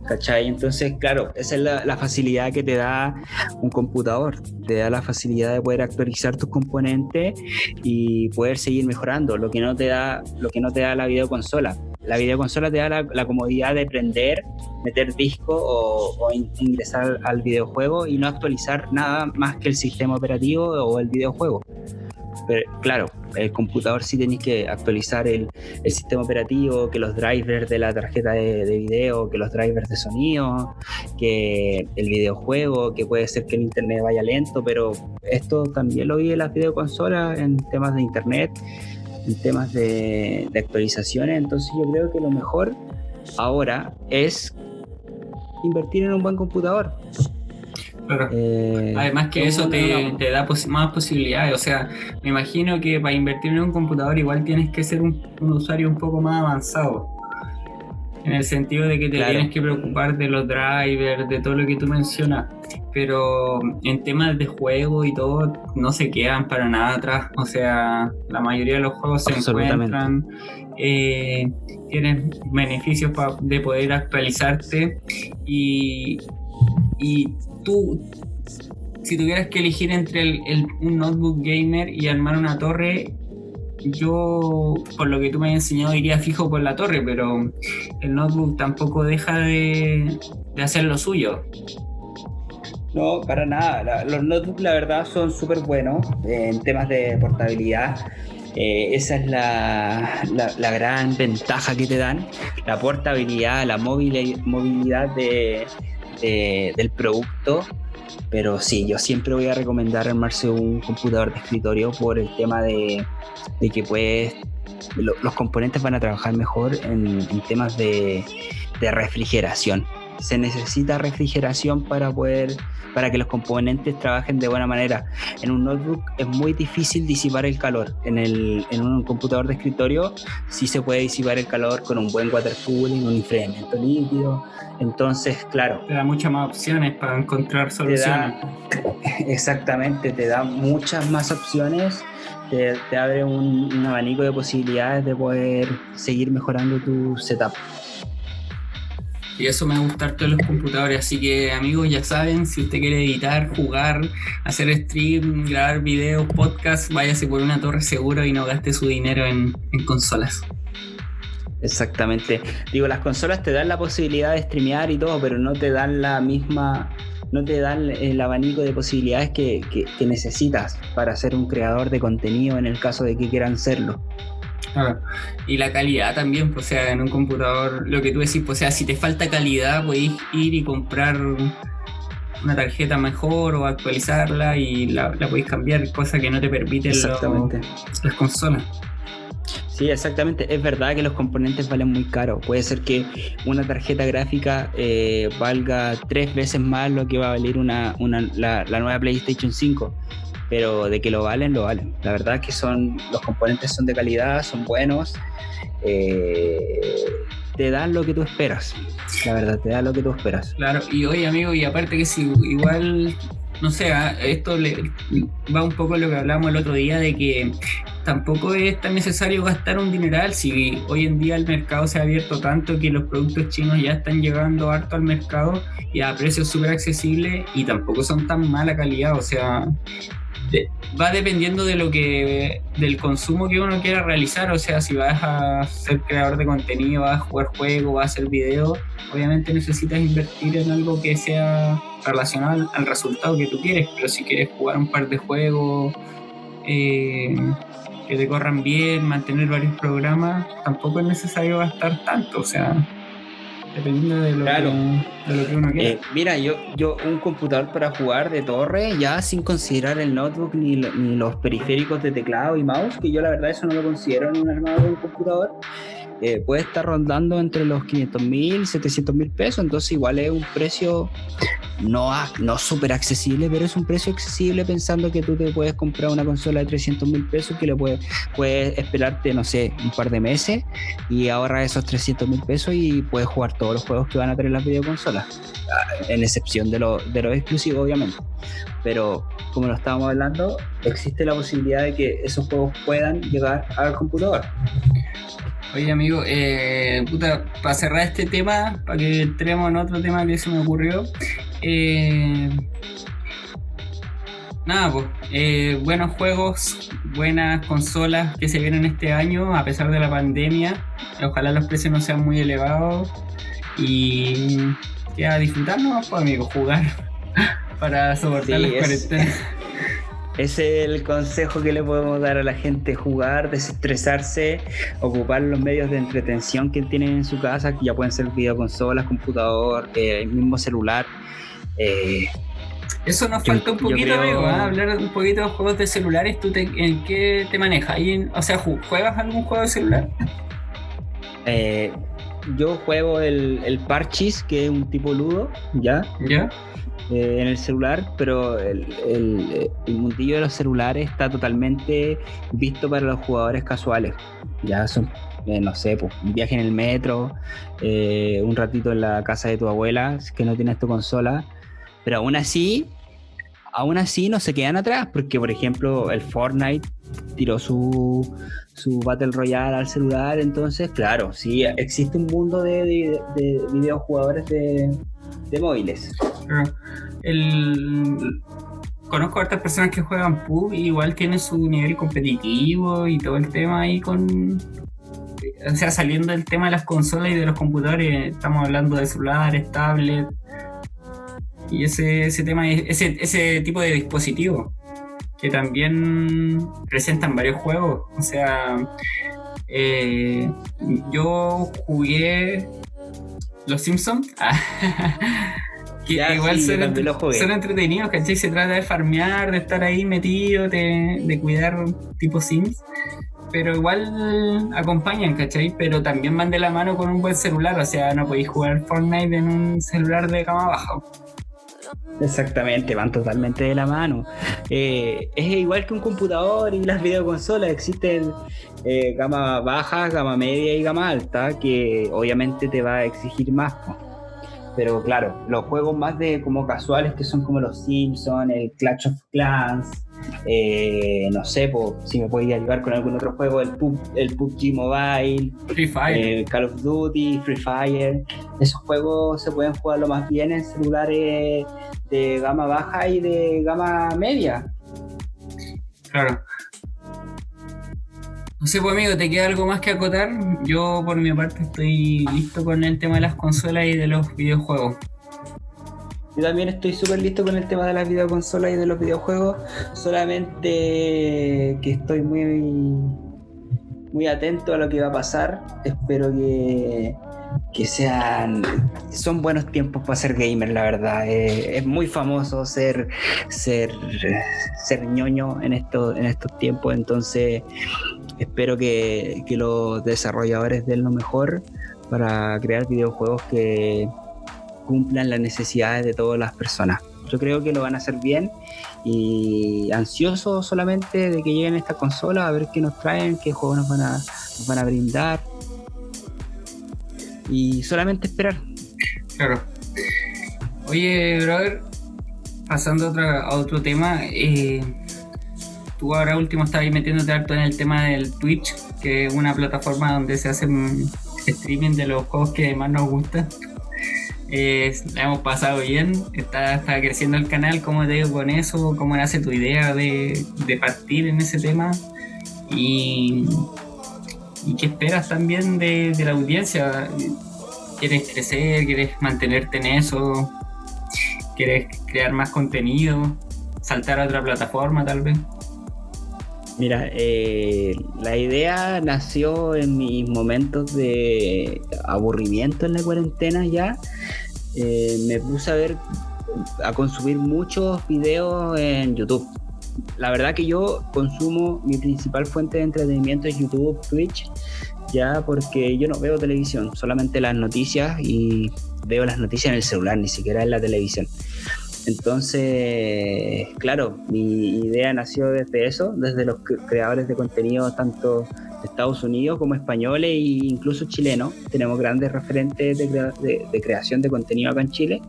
[SPEAKER 2] ¿cachai? Entonces, claro, esa es la, facilidad que te da un computador, te da la facilidad de poder actualizar tus componentes y poder seguir mejorando, lo que no te da, lo que no te da la videoconsola. La videoconsola te da la, comodidad de prender, meter disco o, ingresar al videojuego y no actualizar nada más que el sistema operativo o el videojuego. claro, el computador sí tenéis que actualizar el, sistema operativo, que los drivers de la tarjeta de, video, que los drivers de sonido, que el videojuego, que puede ser que el internet vaya lento, pero esto también lo vi en las videoconsolas en temas de internet, en temas de, de actualizaciones, entonces yo creo que lo mejor ahora es invertir en un buen computador.
[SPEAKER 1] Eh, Además que eso te, da más posibilidades. O sea, me imagino que para invertir en un computador igual tienes que ser un, usuario un poco más avanzado. En el sentido de que te tienes que preocupar de los drivers, de todo lo que tú mencionas. Pero en temas de juego y todo, no se quedan para nada atrás. O sea, la mayoría de los juegos se encuentran. Eh, tienes beneficios de poder actualizarte y, y tú, si tuvieras que elegir entre el, un notebook gamer y armar una torre, yo, por lo que tú me has enseñado, iría fijo por la torre, pero el notebook tampoco deja de, hacer lo suyo.
[SPEAKER 2] No, para nada. los notebooks, la verdad, son súper buenos en temas de portabilidad. Eh, esa es la, la, gran ventaja que te dan, la portabilidad, la movilidad de, del producto. Pero sí, yo siempre voy a recomendar armarse un computador de escritorio por el tema de, que puedes, los componentes van a trabajar mejor en, temas de, de refrigeración. Se necesita refrigeración para poder para que los componentes trabajen de buena manera. En un notebook es muy difícil disipar el calor. En, el, en un computador de escritorio sí se puede disipar el calor con un buen water cooling, un enfriamiento líquido. Entonces, claro.
[SPEAKER 1] Te da muchas más opciones para encontrar soluciones. <laughs>
[SPEAKER 2] exactamente, te da muchas más opciones. Te, te abre un, un abanico de posibilidades de poder seguir mejorando tu setup.
[SPEAKER 1] Y eso me gusta todos los computadores. Así que, amigos, ya saben, si usted quiere editar, jugar, hacer stream, grabar videos, podcast, váyase por una torre seguro y no gaste su dinero en, consolas.
[SPEAKER 2] Exactamente. Digo, las consolas te dan la posibilidad de streamear y todo, pero no te dan la misma, no te dan el abanico de posibilidades que, que necesitas para ser un creador de contenido en el caso de que quieran serlo.
[SPEAKER 1] Y la calidad también, pues, o sea, en un computador, lo que tú decís, pues, o sea, si te falta calidad, podéis ir y comprar una tarjeta mejor o actualizarla y la, la podéis cambiar, cosa que no te permiten las consolas.
[SPEAKER 2] Sí, exactamente. Es verdad que los componentes valen muy caro. Puede ser que una tarjeta gráfica eh, valga tres veces más lo que va a valer una, una la, la, nueva PlayStation 5 pero de que lo valen, lo valen. La verdad es que son, los componentes son de calidad, son buenos, eh, te dan lo que tú esperas. La verdad, te da lo que tú esperas.
[SPEAKER 1] Claro, y hoy amigo, y aparte que si igual, no sé, ah, esto le, va un poco a lo que hablamos el otro día de que tampoco es tan necesario gastar un dineral si hoy en día el mercado se ha abierto tanto que los productos chinos ya están llegando harto al mercado y a precios súper accesibles y tampoco son tan mala calidad, o sea, va dependiendo de lo que del consumo que uno quiera realizar o sea si vas a ser creador de contenido vas a jugar juegos vas a hacer videos obviamente necesitas invertir en algo que sea relacionado al resultado que tú quieres pero si quieres jugar un par de juegos eh, que te corran bien mantener varios programas tampoco es necesario gastar tanto o sea Dependiendo de lo, que, uno quiera. Eh,
[SPEAKER 2] mira, yo, yo un computador para jugar de torre, ya sin considerar el notebook ni, ni los periféricos de teclado y mouse, que yo la verdad eso no lo considero en un armado de un computador. Eh, puede estar rondando entre los 500 mil, 700 mil pesos, entonces igual es un precio no, no súper accesible, pero es un precio accesible pensando que tú te puedes comprar una consola de 300 mil pesos que le puedes, puedes esperarte, no sé, un par de meses y ahorrar esos 300 mil pesos y puedes jugar todos los juegos que van a tener las videoconsolas, ah, en excepción de lo, de lo exclusivo, obviamente. Pero como lo estábamos hablando, existe la posibilidad de que esos juegos puedan llegar al computador.
[SPEAKER 1] Oye, amigo, eh, puta, para cerrar este tema, para que entremos en otro tema que se me ocurrió. Eh, nada, pues, eh, buenos juegos, buenas consolas que se vienen este año, a pesar de la pandemia. Ojalá los precios no sean muy elevados. Y que a disfrutarnos, pues, amigo, jugar <laughs> para soportar las cuarentenas. <laughs>
[SPEAKER 2] Ese es el consejo que le podemos dar a la gente, jugar, desestresarse, ocupar los medios de entretención que tienen en su casa, que ya pueden ser videoconsolas, computador, eh, el mismo celular. Eh,
[SPEAKER 1] Eso nos falta un poquito, amigo, ¿ah? hablar un poquito de juegos de celulares. ¿Tú en qué te manejas? o sea, ¿juegas algún juego de celular?
[SPEAKER 2] Eh, yo juego el, el Parchis, que es un tipo ludo, ¿ya?
[SPEAKER 1] ¿Ya?
[SPEAKER 2] Eh, en el celular, pero el, mundillo de los celulares está totalmente visto para los jugadores casuales. Ya son, eh, no sé, pues, un viaje en el metro, eh, un ratito en la casa de tu abuela, que no tienes tu consola, pero aún así, aún así no se quedan atrás, porque por ejemplo el Fortnite tiró su, su Battle Royale al celular, entonces claro, sí existe un mundo de, de videojugadores de, de móviles.
[SPEAKER 1] Conozco a otras personas que juegan PUB y igual tienen su nivel competitivo y todo el tema ahí con... O sea, saliendo del tema de las consolas y de los computadores, estamos hablando de celulares, tablets y ese, ese tema, ese, ese tipo de dispositivos que también presentan varios juegos. O sea, eh, yo jugué los Simpsons. <laughs> que igual son, entretenidos, ¿cachai? Se trata de farmear, de estar ahí metido, de, cuidar tipo Sims. Pero igual acompañan, ¿cachai? Pero también van de la mano con un buen celular. O sea, no podéis jugar Fortnite en un celular de cama baja.
[SPEAKER 2] Exactamente, van totalmente de la mano. Eh, es igual que un computador y las videoconsolas, existen eh, gama baja, gama media y gama alta, que obviamente te va a exigir más. Pero claro, los juegos más de como casuales que son como los Simpsons, el Clash of Clans, eh, no sé si me podía ayudar con algún otro juego, el, el PUBG Mobile,
[SPEAKER 1] Free Fire.
[SPEAKER 2] Eh, Call of Duty, Free Fire. Esos juegos se pueden jugar lo más bien en celulares de gama baja y de gama media.
[SPEAKER 1] Claro. No sé, pues amigo, ¿te queda algo más que acotar? Yo por mi parte estoy listo con el tema de las consolas y de los videojuegos.
[SPEAKER 2] Yo también estoy súper listo con el tema de las videoconsolas y de los videojuegos, solamente que estoy muy, muy atento a lo que va a pasar. Espero que, que sean son buenos tiempos para ser gamer la verdad eh, es muy famoso ser ser ser ñoño en estos en estos tiempos entonces espero que, que los desarrolladores den lo mejor para crear videojuegos que cumplan las necesidades de todas las personas. Yo creo que lo van a hacer bien y ansioso solamente de que lleguen esta consola a ver qué nos traen, qué juegos nos van a, van a brindar y solamente esperar.
[SPEAKER 1] Claro. Oye, brother, pasando a otro, a otro tema, eh, tú ahora último estás ahí metiéndote harto en el tema del Twitch, que es una plataforma donde se hacen streaming de los juegos que más nos gustan. <laughs> Eh, la hemos pasado bien, está, está, creciendo el canal, ¿cómo te digo con eso? ¿Cómo nace tu idea de, de partir en ese tema? Y, y qué esperas también de, de, la audiencia. ¿Quieres crecer? ¿Quieres mantenerte en eso? ¿Quieres crear más contenido? ¿Saltar a otra plataforma tal vez?
[SPEAKER 2] Mira, eh, la idea nació en mis momentos de aburrimiento en la cuarentena ya. Eh, me puse a ver, a consumir muchos videos en YouTube. La verdad que yo consumo, mi principal fuente de entretenimiento es YouTube, Twitch, ya porque yo no veo televisión, solamente las noticias y veo las noticias en el celular, ni siquiera en la televisión. Entonces, claro, mi idea nació desde eso, desde los creadores de contenido tanto de Estados Unidos como españoles e incluso chilenos. Tenemos grandes referentes de, creación de contenido acá en Chile.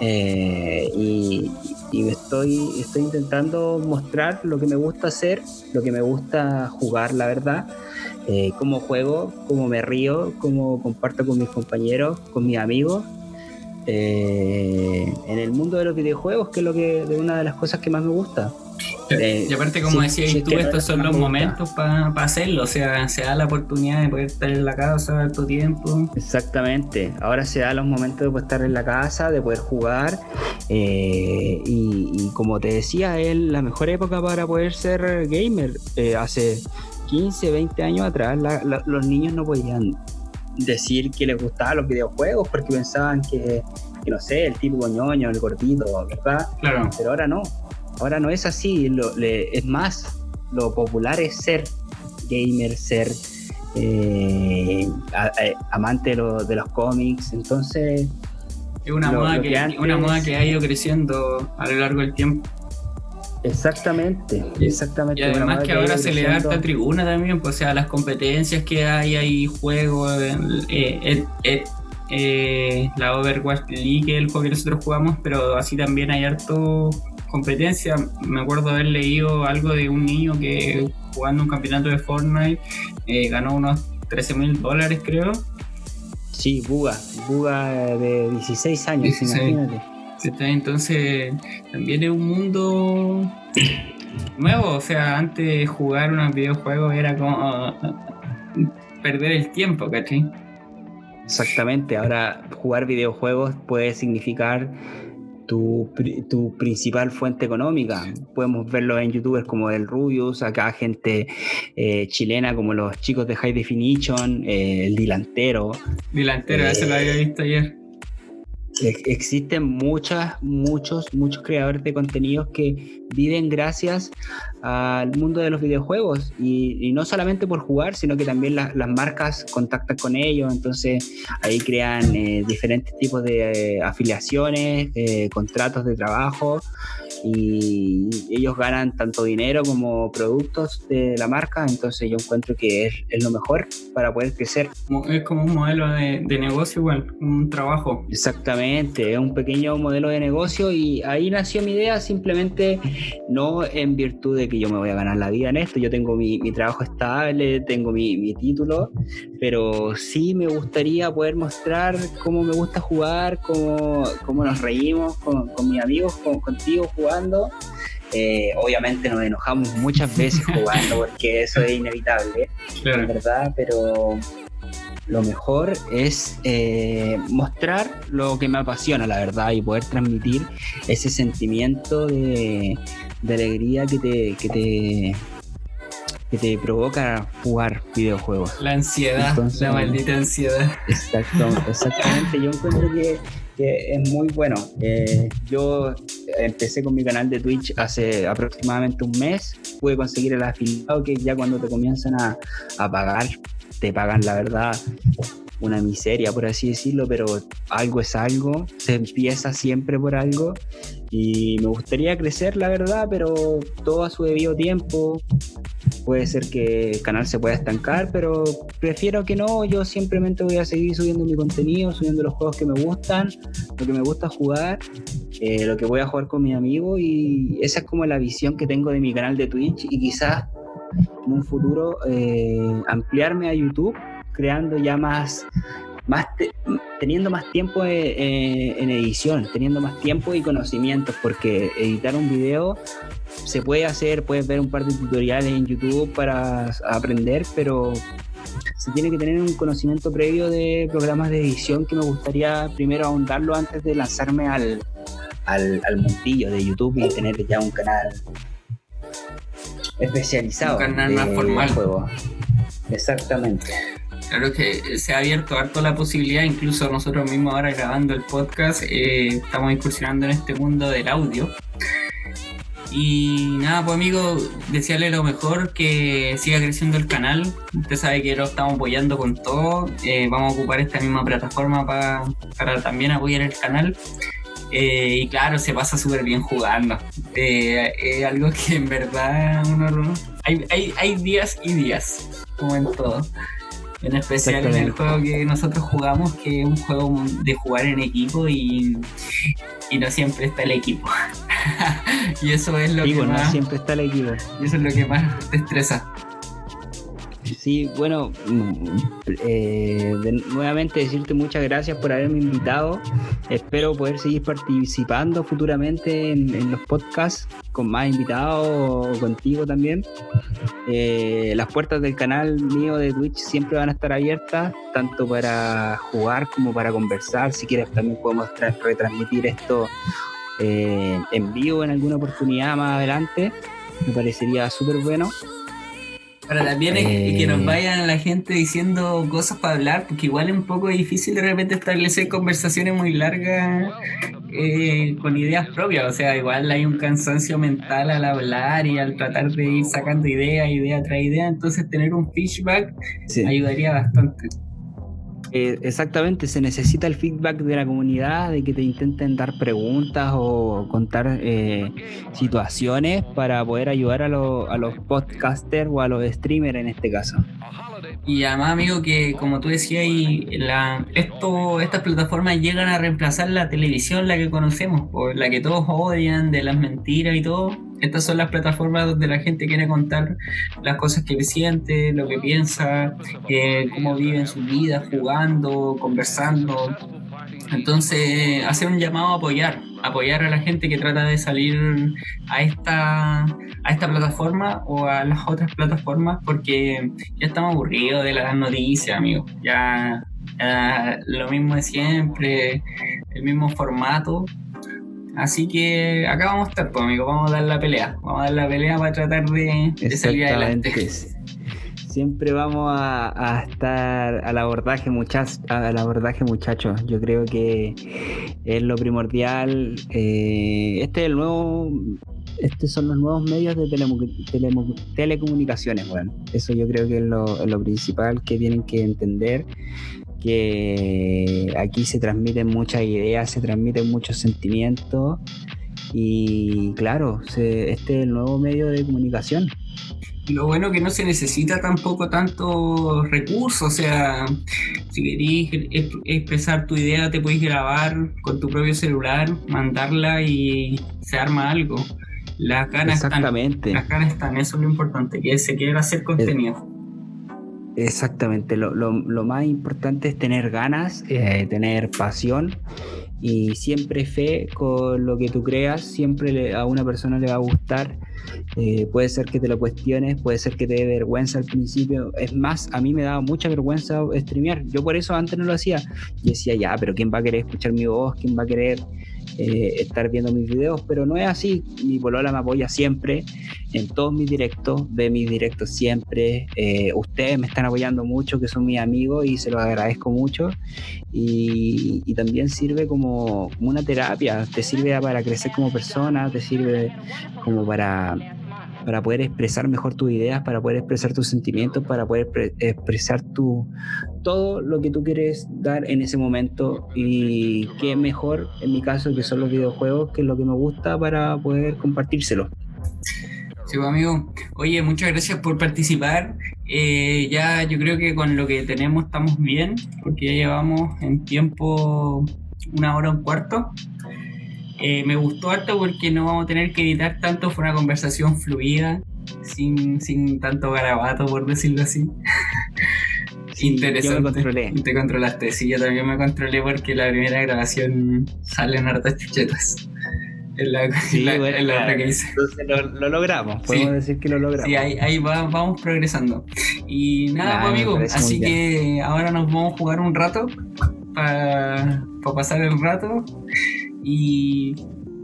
[SPEAKER 2] Eh, y, estoy, estoy intentando mostrar lo que me gusta hacer, lo que me gusta jugar, la verdad. Eh, cómo juego, cómo me río, cómo comparto con mis compañeros, con mis amigos eh, en el mundo de los videojuegos, que es lo que de una de las cosas que más me gusta.
[SPEAKER 1] Eh, y aparte, como decías tú, estos son los momentos para hacerlo. O sea, se da la oportunidad de poder estar en la casa tu tiempo.
[SPEAKER 2] Exactamente. Ahora se da los momentos de poder estar en la casa, de poder jugar. Eh, y, como te decía, es la mejor época para poder ser gamer. Eh, hace 15, 20 años atrás, los niños no podían decir que les gustaban los videojuegos porque pensaban que, que no sé, el tipo ñoño, el gordito, ¿verdad?
[SPEAKER 1] Claro.
[SPEAKER 2] Pero ahora no Ahora no es así, es más, lo popular es ser gamer, ser eh, amante de, los cómics, entonces...
[SPEAKER 1] Es una, moda, que, una moda que ha ido creciendo a lo largo del tiempo.
[SPEAKER 2] Exactamente, exactamente.
[SPEAKER 1] Y además que, ahora se le da esta tribuna también, pues, o sea, las competencias que hay, hay juegos, eh, eh, la Overwatch League, el juego que nosotros jugamos, pero así también hay harto competencia. Me acuerdo haber leído algo de un niño que jugando un campeonato de Fortnite eh, ganó unos 13 mil dólares, creo.
[SPEAKER 2] Sí, Buga, Buga de 16 años, imagínate.
[SPEAKER 1] Entonces, también es un mundo nuevo. O sea, antes de jugar unos videojuegos era como <laughs> perder el tiempo, ¿cachai?
[SPEAKER 2] Exactamente, ahora jugar videojuegos puede significar tu, tu, principal fuente económica. Podemos verlo en youtubers como el Rubius, acá gente eh, chilena como los chicos de High Definition, eh, el Dilantero.
[SPEAKER 1] Dilantero, ese lo había visto ayer
[SPEAKER 2] existen muchas, muchos, muchos creadores de contenidos que viven gracias al mundo de los videojuegos y, no solamente por jugar, sino que también las marcas contactan con ellos, entonces ahí crean eh, diferentes tipos de eh, afiliaciones, eh, contratos de trabajo y ellos ganan tanto dinero como productos de la marca, entonces yo encuentro que es, lo mejor para poder crecer.
[SPEAKER 1] Es como un modelo de, de, negocio igual, un trabajo.
[SPEAKER 2] Exactamente, es un pequeño modelo de negocio y ahí nació mi idea, simplemente no en virtud de que yo me voy a ganar la vida en esto, yo tengo mi, mi trabajo estable, tengo mi, mi, título, pero sí me gustaría poder mostrar cómo me gusta jugar, cómo, cómo nos reímos con, con mis amigos, con, contigo jugando eh, obviamente nos enojamos muchas veces <laughs> jugando porque eso es inevitable, ¿verdad? Pero lo mejor es eh, mostrar lo que me apasiona, la verdad, y poder transmitir ese sentimiento de, alegría que te, que te que te provoca jugar videojuegos.
[SPEAKER 1] La ansiedad, la maldita ansiedad.
[SPEAKER 2] Exacto, exactamente. Yo encuentro que que es muy bueno. Eh, yo empecé con mi canal de Twitch hace aproximadamente un mes. Pude conseguir el afiliado que ya cuando te comienzan a, a pagar, te pagan la verdad una miseria, por así decirlo, pero algo es algo, se empieza siempre por algo y me gustaría crecer, la verdad, pero todo a su debido tiempo. Puede ser que el canal se pueda estancar, pero prefiero que no. Yo simplemente voy a seguir subiendo mi contenido, subiendo los juegos que me gustan, lo que me gusta jugar, eh, lo que voy a jugar con mi amigo y esa es como la visión que tengo de mi canal de Twitch y quizás en un futuro eh, ampliarme a YouTube creando ya más, más teniendo más tiempo eh, eh, en edición, teniendo más tiempo y conocimientos, porque editar un video se puede hacer, puedes ver un par de tutoriales en YouTube para aprender, pero se tiene que tener un conocimiento previo de programas de edición que me gustaría primero ahondarlo antes de lanzarme al, al, al montillo de YouTube y tener ya un canal especializado.
[SPEAKER 1] Un canal más formal.
[SPEAKER 2] Juego. Exactamente.
[SPEAKER 1] Claro que se ha abierto harto la posibilidad, incluso nosotros mismos ahora grabando el podcast, eh, estamos incursionando en este mundo del audio. Y nada, pues amigo, desearle lo mejor, que siga creciendo el canal. Usted sabe que lo estamos apoyando con todo. Eh, vamos a ocupar esta misma plataforma para, para también apoyar el canal. Eh, y claro, se pasa súper bien jugando. es algo que en verdad uno... Hay, hay, hay días y días, como en todo en especial en el juego que nosotros jugamos, que es un juego de jugar en equipo y, no siempre está el equipo. <laughs> y eso es lo que
[SPEAKER 2] más... siempre está el equipo.
[SPEAKER 1] Y eso es lo que más te estresa.
[SPEAKER 2] Sí, bueno, mm, eh, nuevamente decirte muchas gracias por haberme invitado. Espero poder seguir participando futuramente en, los podcasts con más invitados, contigo también. Eh, las puertas del canal mío de Twitch siempre van a estar abiertas, tanto para jugar como para conversar. Si quieres, también podemos retransmitir esto eh, en vivo en alguna oportunidad más adelante. Me parecería súper bueno.
[SPEAKER 1] Para también es que nos eh. vayan la gente diciendo cosas para hablar, porque igual es un poco difícil de repente establecer conversaciones muy largas eh, con ideas propias. O sea, igual hay un cansancio mental al hablar y al tratar de ir sacando idea, idea tras idea. Entonces, tener un feedback ayudaría bastante.
[SPEAKER 2] Eh, exactamente, se necesita el feedback de la comunidad, de que te intenten dar preguntas o contar eh, situaciones para poder ayudar a, los podcasters o a los streamers en este caso.
[SPEAKER 1] Y además, amigo, que como tú decías, esto, estas plataformas llegan a reemplazar la televisión, la que conocemos, por la que todos odian, de las mentiras y todo. Estas son las plataformas donde la gente quiere contar las cosas que siente, lo que piensa, eh, cómo viven su vida, jugando, conversando. Entonces, hacer un llamado a apoyar, apoyar a la gente que trata de salir a esta, a esta plataforma o a las otras plataformas porque ya estamos aburridos de las noticias, amigos. Ya, lo mismo de siempre, el mismo formato. Así que acá vamos a estar, pues, amigos, vamos a dar la pelea. Vamos a dar la pelea para tratar de, de salir adelante
[SPEAKER 2] siempre vamos a, estar al abordaje, muchas, al abordaje muchachos. Yo creo que es lo primordial. Eh, este es el nuevo, estos son los nuevos medios de telecomunicaciones. Bueno, eso yo creo que es lo, principal que tienen que entender que aquí se transmiten muchas ideas, se transmiten muchos sentimientos y claro, este es el nuevo medio de comunicación
[SPEAKER 1] lo bueno que no se necesita tampoco tanto recursos, o sea, si querés expresar tu idea, te puedes grabar con tu propio celular, mandarla y se arma algo. Las ganas
[SPEAKER 2] Exactamente.
[SPEAKER 1] están. Las ganas están, eso es lo importante, que se quiera hacer contenido.
[SPEAKER 2] Exactamente, lo, más importante es tener ganas, eh, tener pasión y siempre fe con lo que tú creas, siempre a una persona le va a gustar eh, puede ser que te lo cuestiones, puede ser que te dé vergüenza al principio. Es más, a mí me daba mucha vergüenza streamear. Yo por eso antes no lo hacía. Y decía, ya, pero ¿quién va a querer escuchar mi voz? ¿Quién va a querer eh, estar viendo mis videos? Pero no es así. Mi polola me apoya siempre en todos mis directos, ve mis directos siempre. Eh, ustedes me están apoyando mucho, que son mis amigos, y se los agradezco mucho. Y, también sirve como, como una terapia. Te sirve para crecer como persona, te sirve como para para poder expresar mejor tus ideas, para poder expresar tus sentimientos, para poder expresar tu, todo lo que tú quieres dar en ese momento y qué mejor, en mi caso, que son los videojuegos, que es lo que me gusta para poder compartírselo.
[SPEAKER 1] Sí, pues, amigo. Oye, muchas gracias por participar. Eh, ya yo creo que con lo que tenemos estamos bien, porque ya llevamos en tiempo una hora, un cuarto. Eh, me gustó harto porque no vamos a tener que editar tanto, fue una conversación fluida, sin, sin tanto garabato, por decirlo así. <laughs> Interesante.
[SPEAKER 2] Yo me controlé.
[SPEAKER 1] Te controlaste, sí, yo también me controlé porque la primera grabación salen hartas chuchetas.
[SPEAKER 2] En la, otra que hice. Entonces lo, logramos, podemos decir que lo logramos.
[SPEAKER 1] Sí, ahí, ahí vamos progresando. Y nada, pues, amigo, así que ahora nos vamos a jugar un rato para pasar el rato. Y,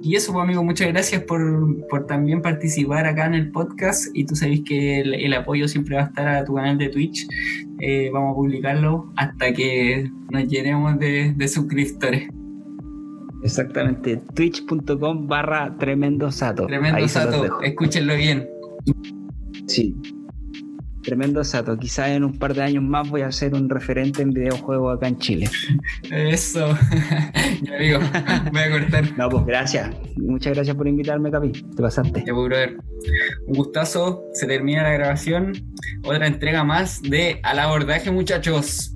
[SPEAKER 1] eso, pues, amigo, muchas gracias por, también participar acá en el podcast. Y tú sabes que el, apoyo siempre va a estar a tu canal de Twitch. Eh, vamos a publicarlo hasta que nos llenemos de, suscriptores.
[SPEAKER 2] Exactamente, twitch.com barra tremendo sato.
[SPEAKER 1] Tremendo sato, escúchenlo bien.
[SPEAKER 2] Sí, Tremendo Sato. Quizás en un par de años más voy a ser un referente en videojuegos acá en Chile.
[SPEAKER 1] Eso. <laughs> ya digo, voy a cortar.
[SPEAKER 2] No, pues gracias. Muchas gracias por invitarme, Capi. Te pasaste.
[SPEAKER 1] Ya, brother. Un gustazo. Se termina la grabación. Otra entrega más de Al abordaje, muchachos.